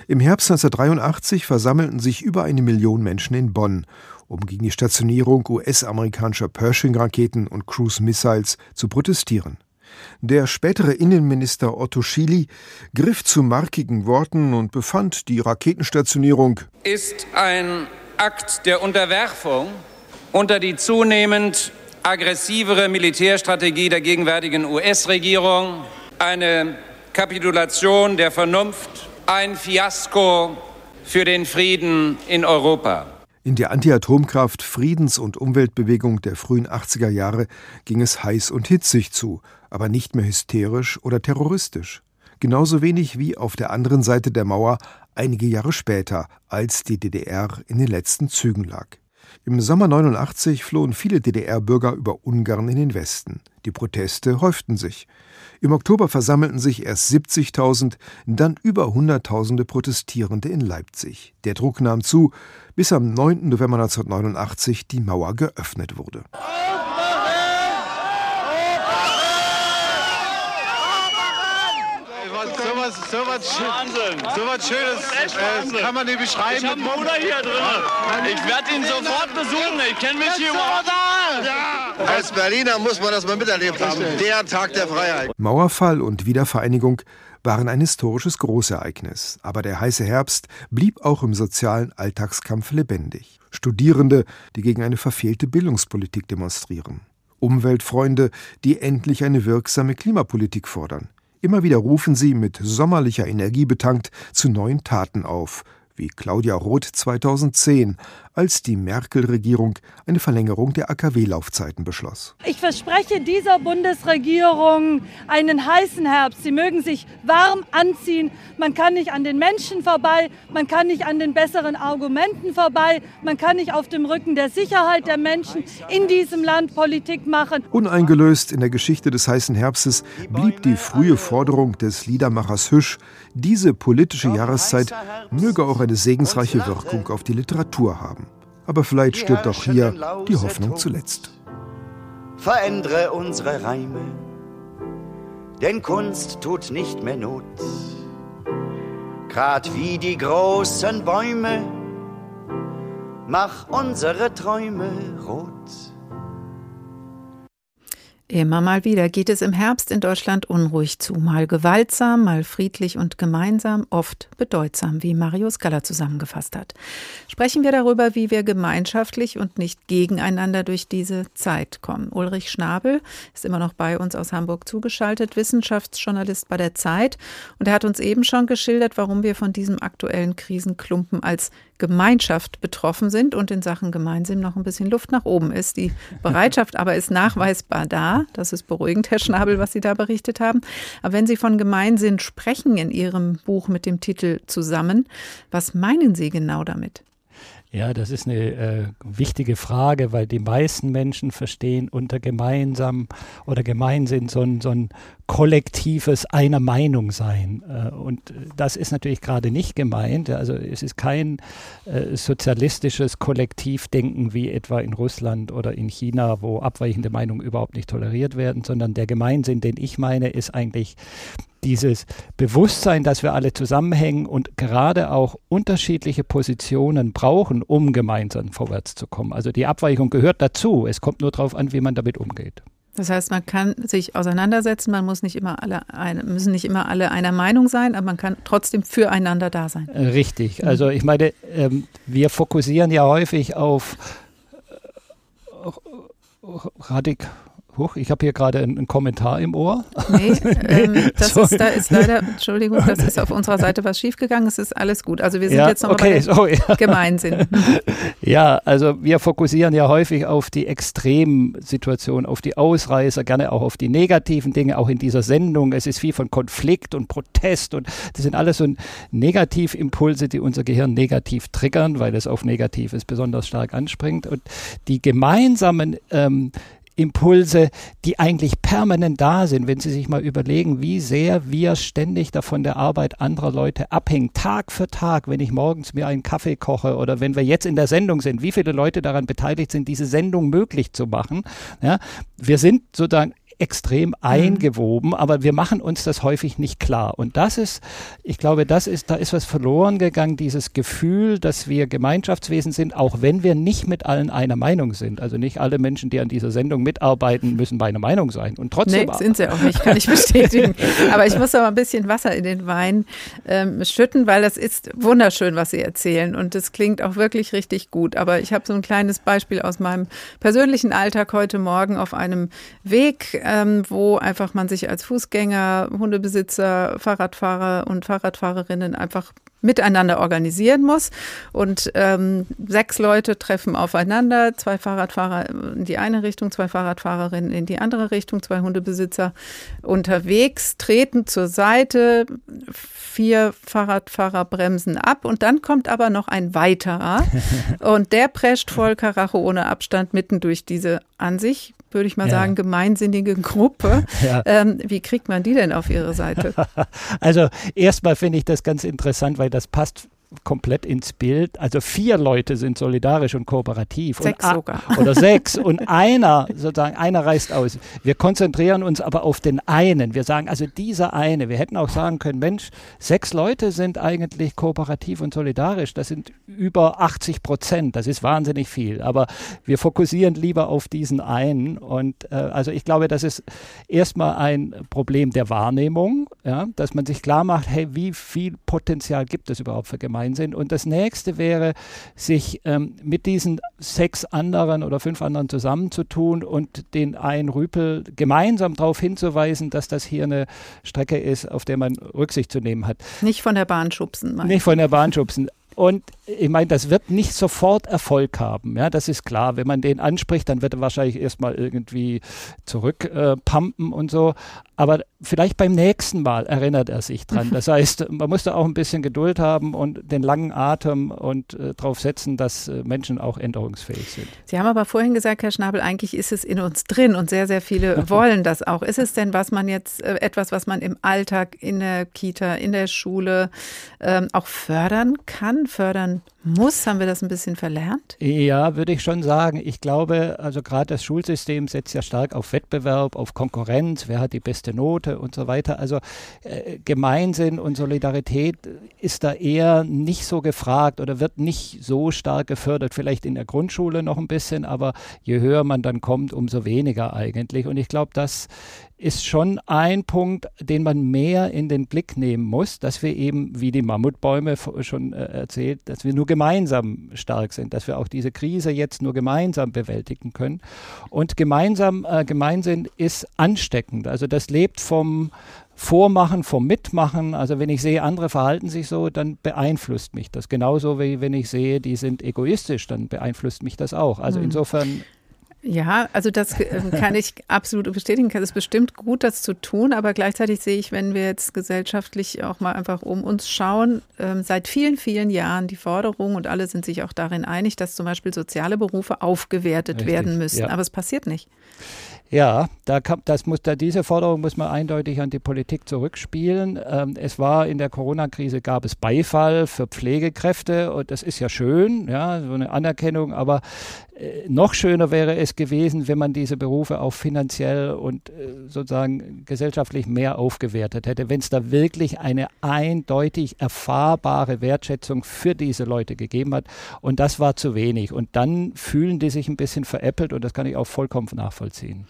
Im Herbst 1983 versammelten sich über eine Million Menschen in Bonn, um gegen die Stationierung US-amerikanischer Pershing-Raketen und Cruise-Missiles zu protestieren. Der spätere Innenminister Otto Schily griff zu markigen Worten und befand, die Raketenstationierung ist ein Akt der Unterwerfung unter die zunehmend aggressivere Militärstrategie der gegenwärtigen US-Regierung, eine Kapitulation der Vernunft, ein Fiasko für den Frieden in Europa. In der Anti-Atomkraft-, Friedens- und Umweltbewegung der frühen 80er Jahre ging es heiß und hitzig zu, aber nicht mehr hysterisch oder terroristisch. Genauso wenig wie auf der anderen Seite der Mauer einige Jahre später, als die DDR in den letzten Zügen lag. Im Sommer 89 flohen viele DDR-Bürger über Ungarn in den Westen. Die Proteste häuften sich. Im Oktober versammelten sich erst 70.000, dann über Hunderttausende Protestierende in Leipzig. Der Druck nahm zu, bis am 9. November 1989 die Mauer geöffnet wurde. Sowas, sowas, Wahnsinn. sowas Schönes äh, kann man nicht beschreiben. Ich habe einen Bruder hier drin. Ich werde ihn sofort besuchen. Ich kenne mich hier überhaupt ja. Als Berliner muss man das mal miterlebt haben. Der Tag der Freiheit. Mauerfall und Wiedervereinigung waren ein historisches Großereignis. Aber der heiße Herbst blieb auch im sozialen Alltagskampf lebendig. Studierende, die gegen eine verfehlte Bildungspolitik demonstrieren. Umweltfreunde, die endlich eine wirksame Klimapolitik fordern. Immer wieder rufen sie, mit sommerlicher Energie betankt, zu neuen Taten auf, wie Claudia Roth 2010, als die Merkel-Regierung eine Verlängerung der AKW-Laufzeiten beschloss. Ich verspreche dieser Bundesregierung einen heißen Herbst. Sie mögen sich warm anziehen. Man kann nicht an den Menschen vorbei, man kann nicht an den besseren Argumenten vorbei, man kann nicht auf dem Rücken der Sicherheit der Menschen in diesem Land Politik machen. Uneingelöst in der Geschichte des heißen Herbstes blieb die frühe Forderung des Liedermachers Hüsch, diese politische Jahreszeit möge auch eine segensreiche Wirkung auf die Literatur haben. Aber vielleicht stirbt auch hier die Hoffnung zuletzt. Verändere unsere Reime, denn Kunst tut nicht mehr Not. Grad wie die großen Bäume, mach unsere Träume rot. Immer mal wieder geht es im Herbst in Deutschland unruhig zu, mal gewaltsam, mal friedlich und gemeinsam, oft bedeutsam, wie Marius Galler zusammengefasst hat. Sprechen wir darüber, wie wir gemeinschaftlich und nicht gegeneinander durch diese Zeit kommen. Ulrich Schnabel ist immer noch bei uns aus Hamburg zugeschaltet, Wissenschaftsjournalist bei der Zeit und er hat uns eben schon geschildert, warum wir von diesem aktuellen Krisenklumpen als Gemeinschaft betroffen sind und in Sachen Gemeinsinn noch ein bisschen Luft nach oben ist. Die Bereitschaft aber ist nachweisbar da. Das ist beruhigend, Herr Schnabel, was Sie da berichtet haben. Aber wenn Sie von Gemeinsinn sprechen in Ihrem Buch mit dem Titel Zusammen, was meinen Sie genau damit? Ja, das ist eine äh, wichtige Frage, weil die meisten Menschen verstehen unter gemeinsam oder Gemeinsinn so ein, so ein kollektives einer Meinung sein. Äh, und das ist natürlich gerade nicht gemeint. Also es ist kein äh, sozialistisches Kollektivdenken wie etwa in Russland oder in China, wo abweichende Meinungen überhaupt nicht toleriert werden, sondern der Gemeinsinn, den ich meine, ist eigentlich dieses Bewusstsein, dass wir alle zusammenhängen und gerade auch unterschiedliche Positionen brauchen, um gemeinsam vorwärts zu kommen. Also die Abweichung gehört dazu. Es kommt nur darauf an, wie man damit umgeht. Das heißt, man kann sich auseinandersetzen, man muss nicht immer alle eine, müssen nicht immer alle einer Meinung sein, aber man kann trotzdem füreinander da sein. Richtig. Mhm. Also ich meine, ähm, wir fokussieren ja häufig auf äh, Radik Huch, ich habe hier gerade einen, einen, Kommentar im Ohr. Nee, ähm, das ist, da ist leider, Entschuldigung, das ist auf unserer Seite was schiefgegangen. Es ist alles gut. Also wir sind ja, jetzt noch okay, bei ja. Gemeinsinn. Ja, also wir fokussieren ja häufig auf die Extremsituation, auf die Ausreißer, gerne auch auf die negativen Dinge, auch in dieser Sendung. Es ist viel von Konflikt und Protest und das sind alles so Negativimpulse, die unser Gehirn negativ triggern, weil es auf Negatives besonders stark anspringt. Und die gemeinsamen ähm, Impulse, die eigentlich permanent da sind, wenn Sie sich mal überlegen, wie sehr wir ständig davon der Arbeit anderer Leute abhängen, Tag für Tag, wenn ich morgens mir einen Kaffee koche oder wenn wir jetzt in der Sendung sind, wie viele Leute daran beteiligt sind, diese Sendung möglich zu machen. Ja, wir sind sozusagen extrem mhm. eingewoben, aber wir machen uns das häufig nicht klar. Und das ist, ich glaube, das ist, da ist was verloren gegangen, dieses Gefühl, dass wir Gemeinschaftswesen sind, auch wenn wir nicht mit allen einer Meinung sind. Also nicht alle Menschen, die an dieser Sendung mitarbeiten, müssen bei einer Meinung sein. Und trotzdem. Nee, sind sie auch nicht, kann ich bestätigen. aber ich muss aber ein bisschen Wasser in den Wein ähm, schütten, weil das ist wunderschön, was Sie erzählen. Und es klingt auch wirklich richtig gut. Aber ich habe so ein kleines Beispiel aus meinem persönlichen Alltag heute Morgen auf einem Weg ähm, wo einfach man sich als Fußgänger, Hundebesitzer, Fahrradfahrer und Fahrradfahrerinnen einfach miteinander organisieren muss. Und ähm, sechs Leute treffen aufeinander, zwei Fahrradfahrer in die eine Richtung, zwei Fahrradfahrerinnen in die andere Richtung, zwei Hundebesitzer unterwegs, treten zur Seite, vier Fahrradfahrer bremsen ab und dann kommt aber noch ein weiterer und der prescht voll Karacho ohne Abstand mitten durch diese an sich würde ich mal ja. sagen, gemeinsinnige Gruppe. Ja. Ähm, wie kriegt man die denn auf ihre Seite? Also erstmal finde ich das ganz interessant, weil das passt komplett ins Bild. Also vier Leute sind solidarisch und kooperativ. Sechs und sogar. Oder sechs. Und einer, sozusagen, einer reißt aus. Wir konzentrieren uns aber auf den einen. Wir sagen also dieser eine. Wir hätten auch sagen können, Mensch, sechs Leute sind eigentlich kooperativ und solidarisch. Das sind über 80 Prozent. Das ist wahnsinnig viel. Aber wir fokussieren lieber auf diesen einen. Und äh, also ich glaube, das ist erstmal ein Problem der Wahrnehmung, ja, dass man sich klar macht, hey, wie viel Potenzial gibt es überhaupt für Gemeinden? Gemein sind. Und das nächste wäre, sich ähm, mit diesen sechs anderen oder fünf anderen zusammenzutun und den einen Rüpel gemeinsam darauf hinzuweisen, dass das hier eine Strecke ist, auf der man Rücksicht zu nehmen hat. Nicht von der Bahn schubsen. Nicht von der Bahn schubsen. Und ich meine, das wird nicht sofort Erfolg haben. Ja, das ist klar. Wenn man den anspricht, dann wird er wahrscheinlich erstmal irgendwie zurückpumpen äh, und so. Aber vielleicht beim nächsten Mal erinnert er sich dran. Das heißt, man muss da auch ein bisschen Geduld haben und den langen Atem und äh, darauf setzen, dass äh, Menschen auch änderungsfähig sind. Sie haben aber vorhin gesagt, Herr Schnabel, eigentlich ist es in uns drin und sehr, sehr viele wollen das auch. Ist es denn, was man jetzt, äh, etwas, was man im Alltag, in der Kita, in der Schule ähm, auch fördern kann, fördern muss? Haben wir das ein bisschen verlernt? Ja, würde ich schon sagen. Ich glaube, also gerade das Schulsystem setzt ja stark auf Wettbewerb, auf Konkurrenz, wer hat die beste Note und so weiter. Also äh, Gemeinsinn und Solidarität ist da eher nicht so gefragt oder wird nicht so stark gefördert. Vielleicht in der Grundschule noch ein bisschen, aber je höher man dann kommt, umso weniger eigentlich. Und ich glaube, das ist schon ein Punkt, den man mehr in den Blick nehmen muss, dass wir eben, wie die Mammutbäume schon äh, erzählt, dass wir nur gemeinsam stark sind, dass wir auch diese Krise jetzt nur gemeinsam bewältigen können. Und gemeinsam, äh, Gemeinsinn ist ansteckend. Also das lebt vom Vormachen, vom Mitmachen. Also wenn ich sehe, andere verhalten sich so, dann beeinflusst mich das. Genauso wie wenn ich sehe, die sind egoistisch, dann beeinflusst mich das auch. Also mhm. insofern ja, also das ähm, kann ich absolut bestätigen. Es ist bestimmt gut, das zu tun, aber gleichzeitig sehe ich, wenn wir jetzt gesellschaftlich auch mal einfach um uns schauen, ähm, seit vielen, vielen Jahren die Forderung und alle sind sich auch darin einig, dass zum Beispiel soziale Berufe aufgewertet Richtig, werden müssen. Ja. Aber es passiert nicht. Ja, da kam, das muss, da, diese Forderung muss man eindeutig an die Politik zurückspielen. Ähm, es war in der Corona-Krise gab es Beifall für Pflegekräfte und das ist ja schön, ja, so eine Anerkennung, aber äh, noch schöner wäre es gewesen, wenn man diese Berufe auch finanziell und äh, sozusagen gesellschaftlich mehr aufgewertet hätte, wenn es da wirklich eine eindeutig erfahrbare Wertschätzung für diese Leute gegeben hat. Und das war zu wenig. Und dann fühlen die sich ein bisschen veräppelt und das kann ich auch vollkommen nachvollziehen.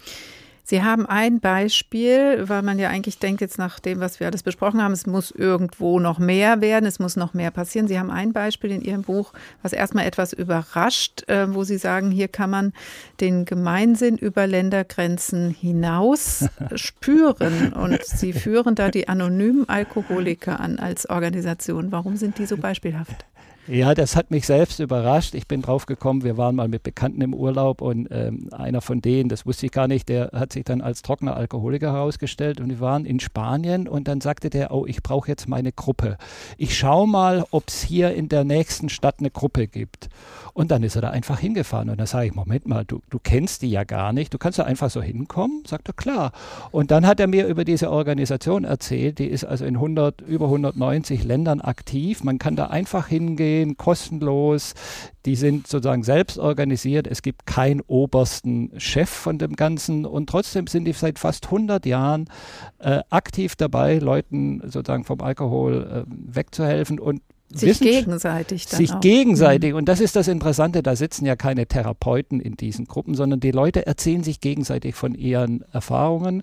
Sie haben ein Beispiel, weil man ja eigentlich denkt, jetzt nach dem, was wir alles besprochen haben, es muss irgendwo noch mehr werden, es muss noch mehr passieren. Sie haben ein Beispiel in Ihrem Buch, was erstmal etwas überrascht, äh, wo Sie sagen, hier kann man den Gemeinsinn über Ländergrenzen hinaus spüren. Und Sie führen da die anonymen Alkoholiker an als Organisation. Warum sind die so beispielhaft? Ja, das hat mich selbst überrascht. Ich bin drauf gekommen, wir waren mal mit Bekannten im Urlaub und ähm, einer von denen, das wusste ich gar nicht, der hat sich dann als trockener Alkoholiker herausgestellt und wir waren in Spanien und dann sagte der, oh, ich brauche jetzt meine Gruppe. Ich schaue mal, ob es hier in der nächsten Stadt eine Gruppe gibt. Und dann ist er da einfach hingefahren und dann sage ich, Moment mal, du, du kennst die ja gar nicht, du kannst da einfach so hinkommen? Sagt er, klar. Und dann hat er mir über diese Organisation erzählt, die ist also in 100, über 190 Ländern aktiv. Man kann da einfach hingehen gehen, kostenlos. Die sind sozusagen selbst organisiert. Es gibt keinen obersten Chef von dem Ganzen und trotzdem sind die seit fast 100 Jahren äh, aktiv dabei, Leuten sozusagen vom Alkohol äh, wegzuhelfen und sich gegenseitig dann Sich auch. gegenseitig. Mhm. Und das ist das Interessante, da sitzen ja keine Therapeuten in diesen Gruppen, sondern die Leute erzählen sich gegenseitig von ihren Erfahrungen.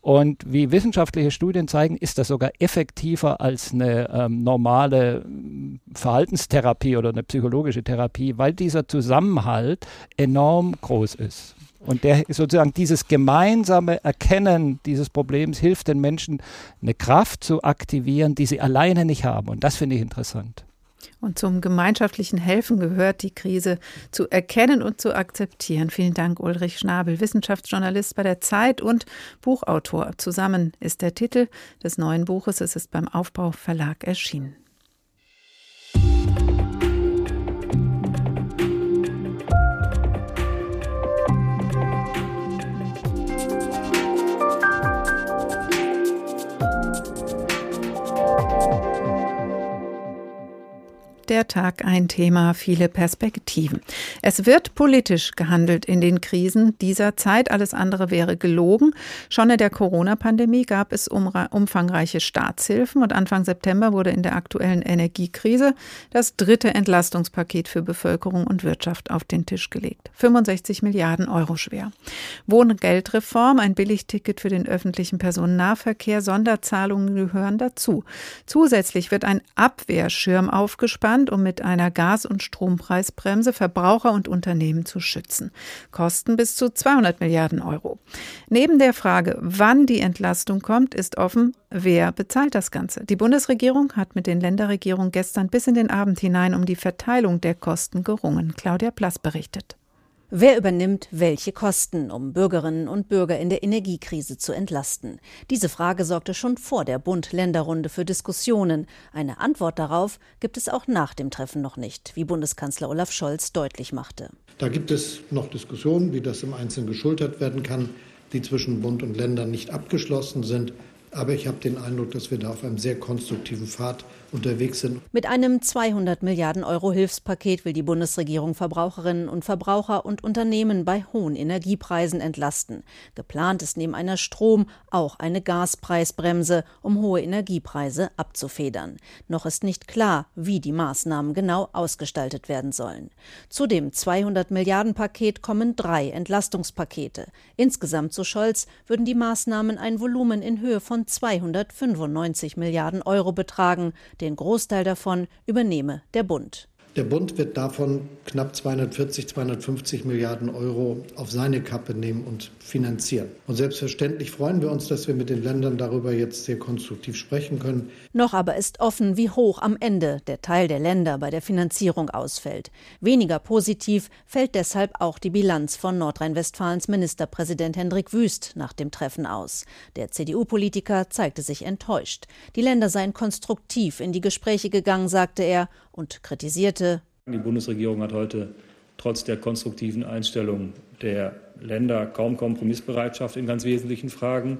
Und wie wissenschaftliche Studien zeigen, ist das sogar effektiver als eine ähm, normale hm, Verhaltenstherapie oder eine psychologische Therapie, weil dieser Zusammenhalt enorm groß ist. Und der sozusagen dieses gemeinsame Erkennen dieses Problems hilft den Menschen, eine Kraft zu aktivieren, die sie alleine nicht haben. Und das finde ich interessant. Und zum gemeinschaftlichen Helfen gehört die Krise zu erkennen und zu akzeptieren. Vielen Dank, Ulrich Schnabel, Wissenschaftsjournalist bei der Zeit und Buchautor. Zusammen ist der Titel des neuen Buches. Es ist beim Aufbau Verlag erschienen. Der Tag ein Thema, viele Perspektiven. Es wird politisch gehandelt in den Krisen dieser Zeit. Alles andere wäre gelogen. Schon in der Corona-Pandemie gab es umfangreiche Staatshilfen und Anfang September wurde in der aktuellen Energiekrise das dritte Entlastungspaket für Bevölkerung und Wirtschaft auf den Tisch gelegt. 65 Milliarden Euro schwer. Wohngeldreform, ein Billigticket für den öffentlichen Personennahverkehr, Sonderzahlungen gehören dazu. Zusätzlich wird ein Abwehrschirm aufgespannt Deutschland, um mit einer Gas- und Strompreisbremse Verbraucher und Unternehmen zu schützen. Kosten bis zu 200 Milliarden Euro. Neben der Frage, wann die Entlastung kommt, ist offen, wer bezahlt das Ganze. Die Bundesregierung hat mit den Länderregierungen gestern bis in den Abend hinein um die Verteilung der Kosten gerungen. Claudia Plass berichtet. Wer übernimmt welche Kosten, um Bürgerinnen und Bürger in der Energiekrise zu entlasten? Diese Frage sorgte schon vor der Bund-Länder-Runde für Diskussionen. Eine Antwort darauf gibt es auch nach dem Treffen noch nicht, wie Bundeskanzler Olaf Scholz deutlich machte. Da gibt es noch Diskussionen, wie das im Einzelnen geschultert werden kann, die zwischen Bund und Ländern nicht abgeschlossen sind. Aber ich habe den Eindruck, dass wir da auf einem sehr konstruktiven Pfad unterwegs sind. Mit einem 200 Milliarden Euro Hilfspaket will die Bundesregierung Verbraucherinnen und Verbraucher und Unternehmen bei hohen Energiepreisen entlasten. Geplant ist neben einer Strom auch eine Gaspreisbremse, um hohe Energiepreise abzufedern. Noch ist nicht klar, wie die Maßnahmen genau ausgestaltet werden sollen. Zu dem 200 Milliarden Paket kommen drei Entlastungspakete. Insgesamt, so Scholz, würden die Maßnahmen ein Volumen in Höhe von 295 Milliarden Euro betragen. Den Großteil davon übernehme der Bund. Der Bund wird davon knapp 240, 250 Milliarden Euro auf seine Kappe nehmen und finanzieren. Und selbstverständlich freuen wir uns, dass wir mit den Ländern darüber jetzt sehr konstruktiv sprechen können. Noch aber ist offen, wie hoch am Ende der Teil der Länder bei der Finanzierung ausfällt. Weniger positiv fällt deshalb auch die Bilanz von Nordrhein-Westfalens Ministerpräsident Hendrik Wüst nach dem Treffen aus. Der CDU-Politiker zeigte sich enttäuscht. Die Länder seien konstruktiv in die Gespräche gegangen, sagte er, und kritisierte. Die Bundesregierung hat heute trotz der konstruktiven Einstellung der Länder kaum Kompromissbereitschaft in ganz wesentlichen Fragen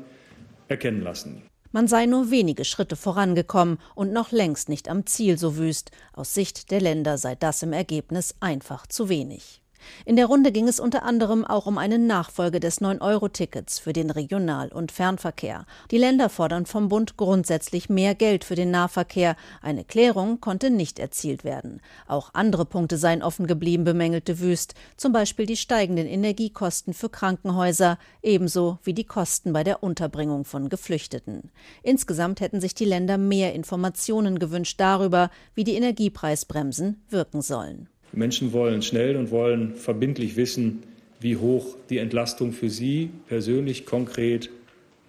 erkennen lassen. Man sei nur wenige Schritte vorangekommen und noch längst nicht am Ziel so wüst. Aus Sicht der Länder sei das im Ergebnis einfach zu wenig. In der Runde ging es unter anderem auch um eine Nachfolge des 9-Euro-Tickets für den Regional- und Fernverkehr. Die Länder fordern vom Bund grundsätzlich mehr Geld für den Nahverkehr. Eine Klärung konnte nicht erzielt werden. Auch andere Punkte seien offen geblieben, bemängelte Wüst, zum Beispiel die steigenden Energiekosten für Krankenhäuser, ebenso wie die Kosten bei der Unterbringung von Geflüchteten. Insgesamt hätten sich die Länder mehr Informationen gewünscht darüber, wie die Energiepreisbremsen wirken sollen. Die Menschen wollen schnell und wollen verbindlich wissen, wie hoch die Entlastung für sie persönlich konkret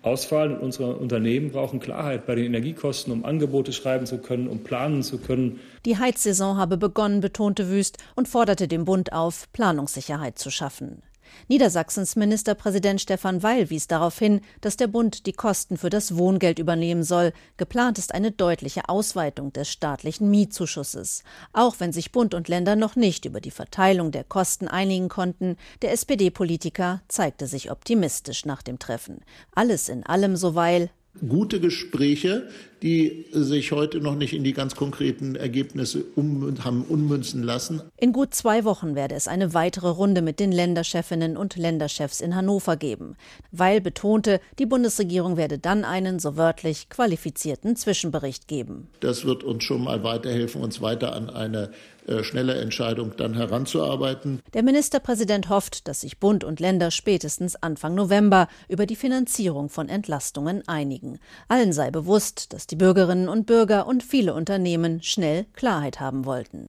ausfallen. Und unsere Unternehmen brauchen Klarheit bei den Energiekosten, um Angebote schreiben zu können, um planen zu können. Die Heizsaison habe begonnen, betonte Wüst und forderte den Bund auf, Planungssicherheit zu schaffen. Niedersachsens Ministerpräsident Stefan Weil wies darauf hin, dass der Bund die Kosten für das Wohngeld übernehmen soll. Geplant ist eine deutliche Ausweitung des staatlichen Mietzuschusses. Auch wenn sich Bund und Länder noch nicht über die Verteilung der Kosten einigen konnten, der SPD-Politiker zeigte sich optimistisch nach dem Treffen. Alles in allem so Weil gute Gespräche, die sich heute noch nicht in die ganz konkreten Ergebnisse um, haben ummünzen lassen. In gut zwei Wochen werde es eine weitere Runde mit den Länderchefinnen und Länderchefs in Hannover geben. Weil betonte, die Bundesregierung werde dann einen, so wörtlich, qualifizierten Zwischenbericht geben. Das wird uns schon mal weiterhelfen, uns weiter an eine äh, schnelle Entscheidung dann heranzuarbeiten. Der Ministerpräsident hofft, dass sich Bund und Länder spätestens Anfang November über die Finanzierung von Entlastungen einigen. Allen sei bewusst, dass die Bürgerinnen und Bürger und viele Unternehmen schnell Klarheit haben wollten.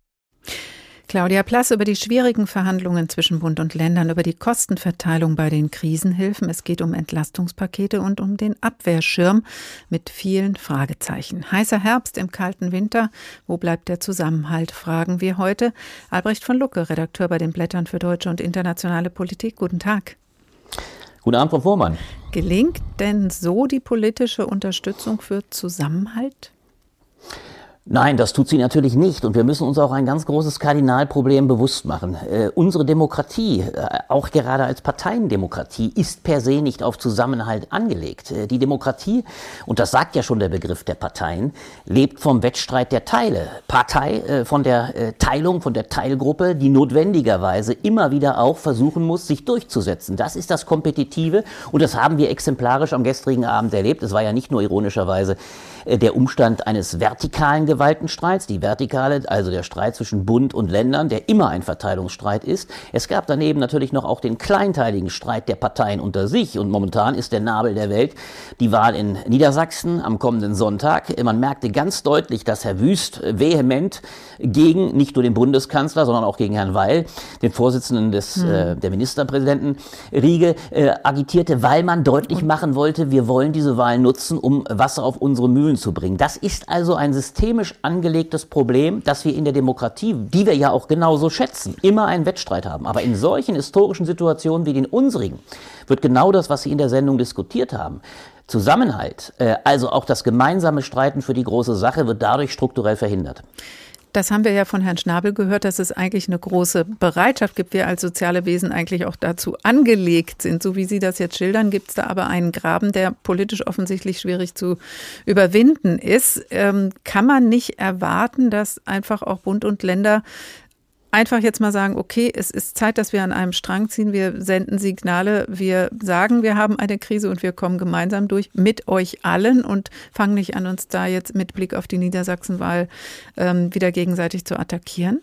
Claudia Plass über die schwierigen Verhandlungen zwischen Bund und Ländern, über die Kostenverteilung bei den Krisenhilfen. Es geht um Entlastungspakete und um den Abwehrschirm mit vielen Fragezeichen. Heißer Herbst im kalten Winter. Wo bleibt der Zusammenhalt? Fragen wir heute. Albrecht von Lucke, Redakteur bei den Blättern für deutsche und internationale Politik. Guten Tag. Guten Abend, Frau Vormann. Gelingt denn so die politische Unterstützung für Zusammenhalt? Nein, das tut sie natürlich nicht. Und wir müssen uns auch ein ganz großes Kardinalproblem bewusst machen. Äh, unsere Demokratie, äh, auch gerade als Parteiendemokratie, ist per se nicht auf Zusammenhalt angelegt. Äh, die Demokratie, und das sagt ja schon der Begriff der Parteien, lebt vom Wettstreit der Teile. Partei äh, von der äh, Teilung, von der Teilgruppe, die notwendigerweise immer wieder auch versuchen muss, sich durchzusetzen. Das ist das Kompetitive und das haben wir exemplarisch am gestrigen Abend erlebt. Es war ja nicht nur ironischerweise der Umstand eines vertikalen Gewaltenstreits, die vertikale, also der Streit zwischen Bund und Ländern, der immer ein Verteilungsstreit ist. Es gab daneben natürlich noch auch den kleinteiligen Streit der Parteien unter sich und momentan ist der Nabel der Welt die Wahl in Niedersachsen am kommenden Sonntag. Man merkte ganz deutlich, dass Herr Wüst vehement gegen nicht nur den Bundeskanzler, sondern auch gegen Herrn Weil, den Vorsitzenden des, hm. äh, der Ministerpräsidenten Riege, äh, agitierte, weil man deutlich machen wollte, wir wollen diese Wahl nutzen, um Wasser auf unsere Mühlen zu bringen. Das ist also ein systemisch angelegtes Problem, dass wir in der Demokratie, die wir ja auch genauso schätzen, immer einen Wettstreit haben. Aber in solchen historischen Situationen wie den unsrigen wird genau das, was Sie in der Sendung diskutiert haben, Zusammenhalt, äh, also auch das gemeinsame Streiten für die große Sache, wird dadurch strukturell verhindert. Das haben wir ja von Herrn Schnabel gehört, dass es eigentlich eine große Bereitschaft gibt, wir als soziale Wesen eigentlich auch dazu angelegt sind. So wie Sie das jetzt schildern, gibt es da aber einen Graben, der politisch offensichtlich schwierig zu überwinden ist. Ähm, kann man nicht erwarten, dass einfach auch Bund und Länder einfach jetzt mal sagen, okay, es ist Zeit, dass wir an einem Strang ziehen, wir senden Signale, wir sagen, wir haben eine Krise und wir kommen gemeinsam durch mit euch allen und fangen nicht an, uns da jetzt mit Blick auf die Niedersachsenwahl ähm, wieder gegenseitig zu attackieren?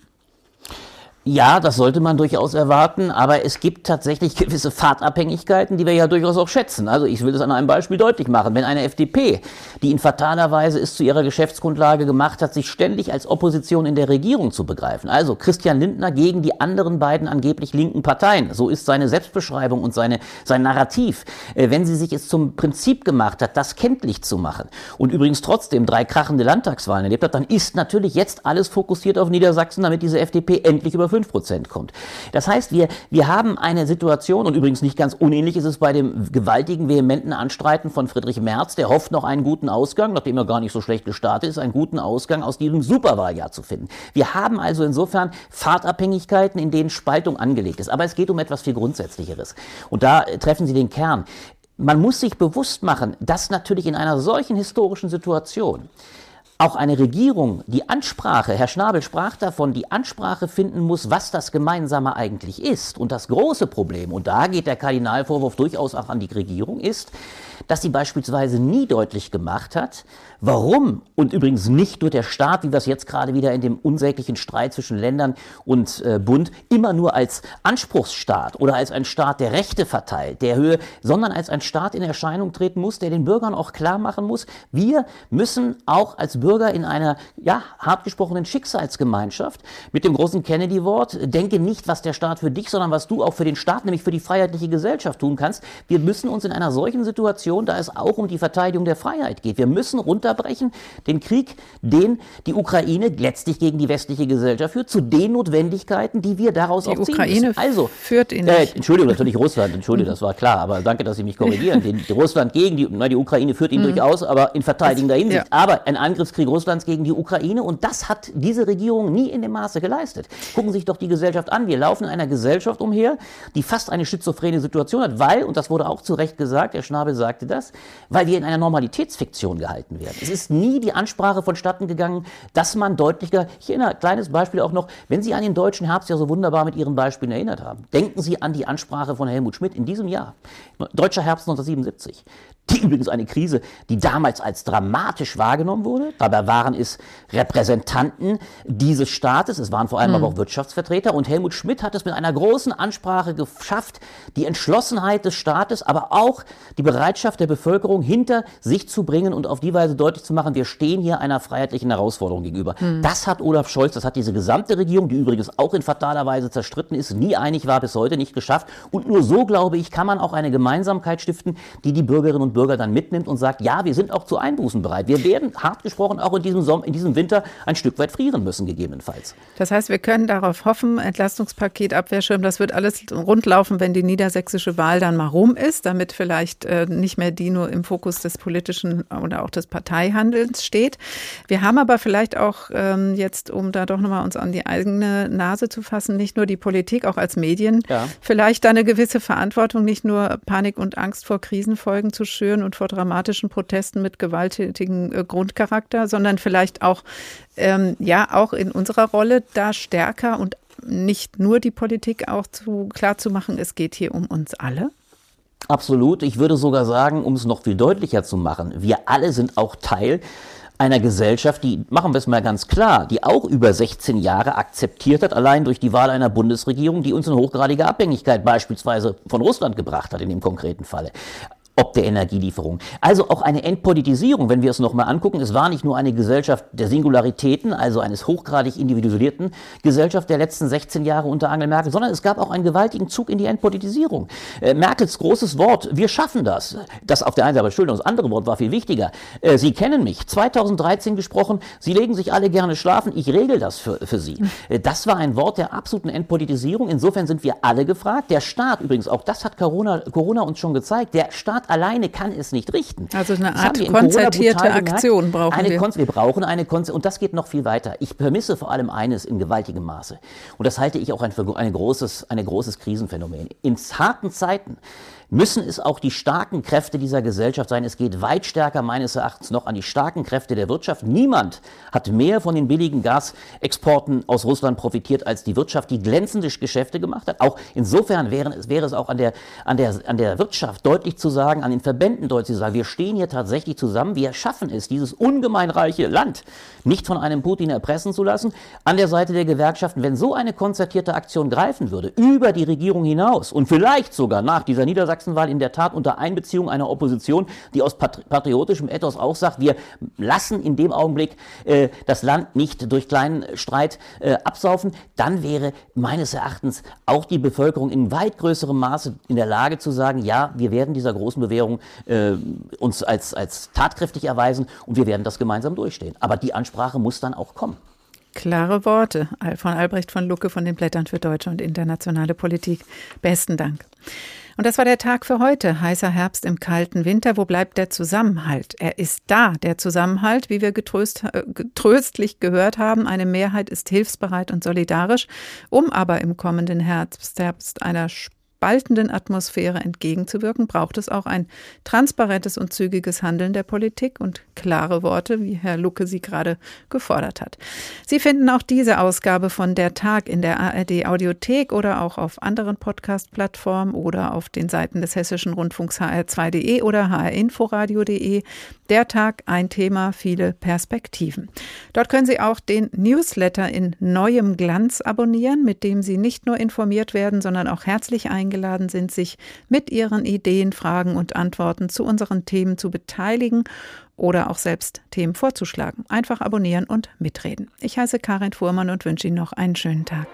Ja, das sollte man durchaus erwarten, aber es gibt tatsächlich gewisse Fahrtabhängigkeiten, die wir ja durchaus auch schätzen. Also ich will das an einem Beispiel deutlich machen. Wenn eine FDP, die in fataler Weise es zu ihrer Geschäftsgrundlage gemacht hat, sich ständig als Opposition in der Regierung zu begreifen, also Christian Lindner gegen die anderen beiden angeblich linken Parteien, so ist seine Selbstbeschreibung und seine, sein Narrativ, äh, wenn sie sich es zum Prinzip gemacht hat, das kenntlich zu machen und übrigens trotzdem drei krachende Landtagswahlen erlebt hat, dann ist natürlich jetzt alles fokussiert auf Niedersachsen, damit diese FDP endlich über 5 Prozent kommt. Das heißt, wir, wir haben eine Situation, und übrigens nicht ganz unähnlich ist es bei dem gewaltigen, vehementen Anstreiten von Friedrich Merz, der hofft noch einen guten Ausgang, nachdem er gar nicht so schlecht gestartet ist, einen guten Ausgang aus diesem Superwahljahr zu finden. Wir haben also insofern Fahrtabhängigkeiten, in denen Spaltung angelegt ist. Aber es geht um etwas viel Grundsätzlicheres. Und da treffen Sie den Kern. Man muss sich bewusst machen, dass natürlich in einer solchen historischen Situation auch eine Regierung die Ansprache, Herr Schnabel sprach davon, die Ansprache finden muss, was das Gemeinsame eigentlich ist. Und das große Problem, und da geht der Kardinalvorwurf durchaus auch an die Regierung, ist, dass sie beispielsweise nie deutlich gemacht hat, warum und übrigens nicht nur der Staat, wie wir es jetzt gerade wieder in dem unsäglichen Streit zwischen Ländern und äh, Bund immer nur als Anspruchsstaat oder als ein Staat, der Rechte verteilt, der Höhe, sondern als ein Staat in Erscheinung treten muss, der den Bürgern auch klar machen muss, wir müssen auch als Bürger in einer, ja, hart gesprochenen Schicksalsgemeinschaft mit dem großen Kennedy-Wort, denke nicht, was der Staat für dich, sondern was du auch für den Staat, nämlich für die freiheitliche Gesellschaft tun kannst. Wir müssen uns in einer solchen Situation, da es auch um die Verteidigung der Freiheit geht, wir müssen runter runterbrechen, den Krieg, den die Ukraine letztlich gegen die westliche Gesellschaft führt, zu den Notwendigkeiten, die wir daraus die auch ziehen Ukraine müssen. Also, führt ihn äh. Entschuldigung, natürlich Russland, Entschuldigung, das war klar, aber danke, dass Sie mich korrigieren. Den, Russland gegen die, na, die Ukraine führt ihn Mhm. durchaus, aber in verteidigender Hinsicht. ja. Aber ein Angriffskrieg Russlands gegen die Ukraine und das hat diese Regierung nie in dem Maße geleistet. Gucken Sie sich doch die Gesellschaft an. Wir laufen in einer Gesellschaft umher, die fast eine schizophrene Situation hat, weil, und das wurde auch zu Recht gesagt, Herr Schnabel sagte das, weil wir in einer Normalitätsfiktion gehalten werden. Es ist nie die Ansprache vonstatten gegangen, dass man deutlicher, ich erinnere, kleines Beispiel auch noch, wenn Sie an den deutschen Herbst ja so wunderbar mit Ihren Beispielen erinnert haben, denken Sie an die Ansprache von Helmut Schmidt in diesem Jahr, Deutscher Herbst 1977. Die übrigens eine Krise, die damals als dramatisch wahrgenommen wurde. Dabei waren es Repräsentanten dieses Staates, es waren vor allem Hm. aber auch Wirtschaftsvertreter. Und Helmut Schmidt hat es mit einer großen Ansprache geschafft, die Entschlossenheit des Staates, aber auch die Bereitschaft der Bevölkerung hinter sich zu bringen und auf die Weise deutlich zu machen, wir stehen hier einer freiheitlichen Herausforderung gegenüber. Hm. Das hat Olaf Scholz, das hat diese gesamte Regierung, die übrigens auch in fataler Weise zerstritten ist, nie einig war, bis heute nicht geschafft. Und nur so, glaube ich, kann man auch eine Gemeinsamkeit stiften, die die Bürgerinnen und Bürger dann mitnimmt und sagt, ja, wir sind auch zu Einbußen bereit. Wir werden, hart gesprochen, auch in diesem, Sommer, in diesem Winter ein Stück weit frieren müssen, gegebenenfalls. Das heißt, wir können darauf hoffen, Entlastungspaket, Abwehrschirm, das wird alles rundlaufen, wenn die niedersächsische Wahl dann mal rum ist, damit vielleicht äh, nicht mehr die nur im Fokus des politischen oder auch des Parteihandelns steht. Wir haben aber vielleicht auch ähm, jetzt, um da doch nochmal uns an die eigene Nase zu fassen, nicht nur die Politik, auch als Medien, Ja. vielleicht da eine gewisse Verantwortung, nicht nur Panik und Angst vor Krisenfolgen zu schüren und vor dramatischen Protesten mit gewalttätigem äh, Grundcharakter, sondern vielleicht auch, ähm, ja, auch in unserer Rolle da stärker und nicht nur die Politik auch zu, klar zu machen, es geht hier um uns alle? Absolut. Ich würde sogar sagen, um es noch viel deutlicher zu machen, wir alle sind auch Teil einer Gesellschaft, die, machen wir es mal ganz klar, die auch über 16 Jahre akzeptiert hat, allein durch die Wahl einer Bundesregierung, die uns in hochgradige Abhängigkeit beispielsweise von Russland gebracht hat in dem konkreten Falle. Ob der Energielieferung. Also auch eine Entpolitisierung, wenn wir es nochmal angucken. Es war nicht nur eine Gesellschaft der Singularitäten, also eines hochgradig individualisierten Gesellschaft der letzten 16 Jahre unter Angela Merkel, sondern es gab auch einen gewaltigen Zug in die Entpolitisierung. Äh, Merkels großes Wort, wir schaffen das. Das auf der einen Seite, aber Entschuldigung, das andere Wort war viel wichtiger. Äh, Sie kennen mich, 2013 gesprochen, Sie legen sich alle gerne schlafen, ich regel das für, für Sie. Äh, Das war ein Wort der absoluten Entpolitisierung. Insofern sind wir alle gefragt. Der Staat übrigens, auch das hat Corona, Corona uns schon gezeigt, der Staat alleine kann es nicht richten. Also eine Art konzertierte. Aktion brauchen eine wir. Konz wir brauchen eine Konz und das geht noch viel weiter. Ich vermisse vor allem eines in gewaltigem Maße. Und das halte ich auch ein, für ein großes, ein großes Krisenphänomen. In harten Zeiten müssen es auch die starken Kräfte dieser Gesellschaft sein. Es geht weit stärker meines Erachtens noch an die starken Kräfte der Wirtschaft. Niemand hat mehr von den billigen Gasexporten aus Russland profitiert als die Wirtschaft, die glänzende Geschäfte gemacht hat. Auch insofern wäre es, wäre es auch an der, an, der, an der Wirtschaft deutlich zu sagen, an den Verbänden deutlich zu sagen, wir stehen hier tatsächlich zusammen, wir schaffen es, dieses ungemein reiche Land nicht von einem Putin erpressen zu lassen. An der Seite der Gewerkschaften, wenn so eine konzertierte Aktion greifen würde, über die Regierung hinaus und vielleicht sogar nach dieser Niedersachsenwahl in der Tat unter Einbeziehung einer Opposition, die aus patri patriotischem Ethos auch sagt, wir lassen in dem Augenblick äh, das Land nicht durch kleinen Streit äh, absaufen, dann wäre meines Erachtens auch die Bevölkerung in weit größerem Maße in der Lage zu sagen, ja, wir werden dieser großen Bewährung äh, uns als, als tatkräftig erweisen und wir werden das gemeinsam durchstehen. Aber die Ansprache muss dann auch kommen. Klare Worte von Albrecht von Lucke von den Blättern für deutsche und internationale Politik. Besten Dank. Und das war der Tag für heute. Heißer Herbst im kalten Winter. Wo bleibt der Zusammenhalt? Er ist da, der Zusammenhalt, wie wir getröst, äh, tröstlich gehört haben. Eine Mehrheit ist hilfsbereit und solidarisch, um aber im kommenden Herbst, Herbst einer spaltenden Atmosphäre entgegenzuwirken, braucht es auch ein transparentes und zügiges Handeln der Politik und klare Worte, wie Herr Lucke sie gerade gefordert hat. Sie finden auch diese Ausgabe von Der Tag in der ARD Audiothek oder auch auf anderen Podcast-Plattformen oder auf den Seiten des Hessischen Rundfunks hr2.de oder hrinforadio.de. Der Tag, ein Thema, viele Perspektiven. Dort können Sie auch den Newsletter in neuem Glanz abonnieren, mit dem Sie nicht nur informiert werden, sondern auch herzlich eingeladen sind, sich mit Ihren Ideen, Fragen und Antworten zu unseren Themen zu beteiligen oder auch selbst Themen vorzuschlagen. Einfach abonnieren und mitreden. Ich heiße Karin Fuhrmann und wünsche Ihnen noch einen schönen Tag.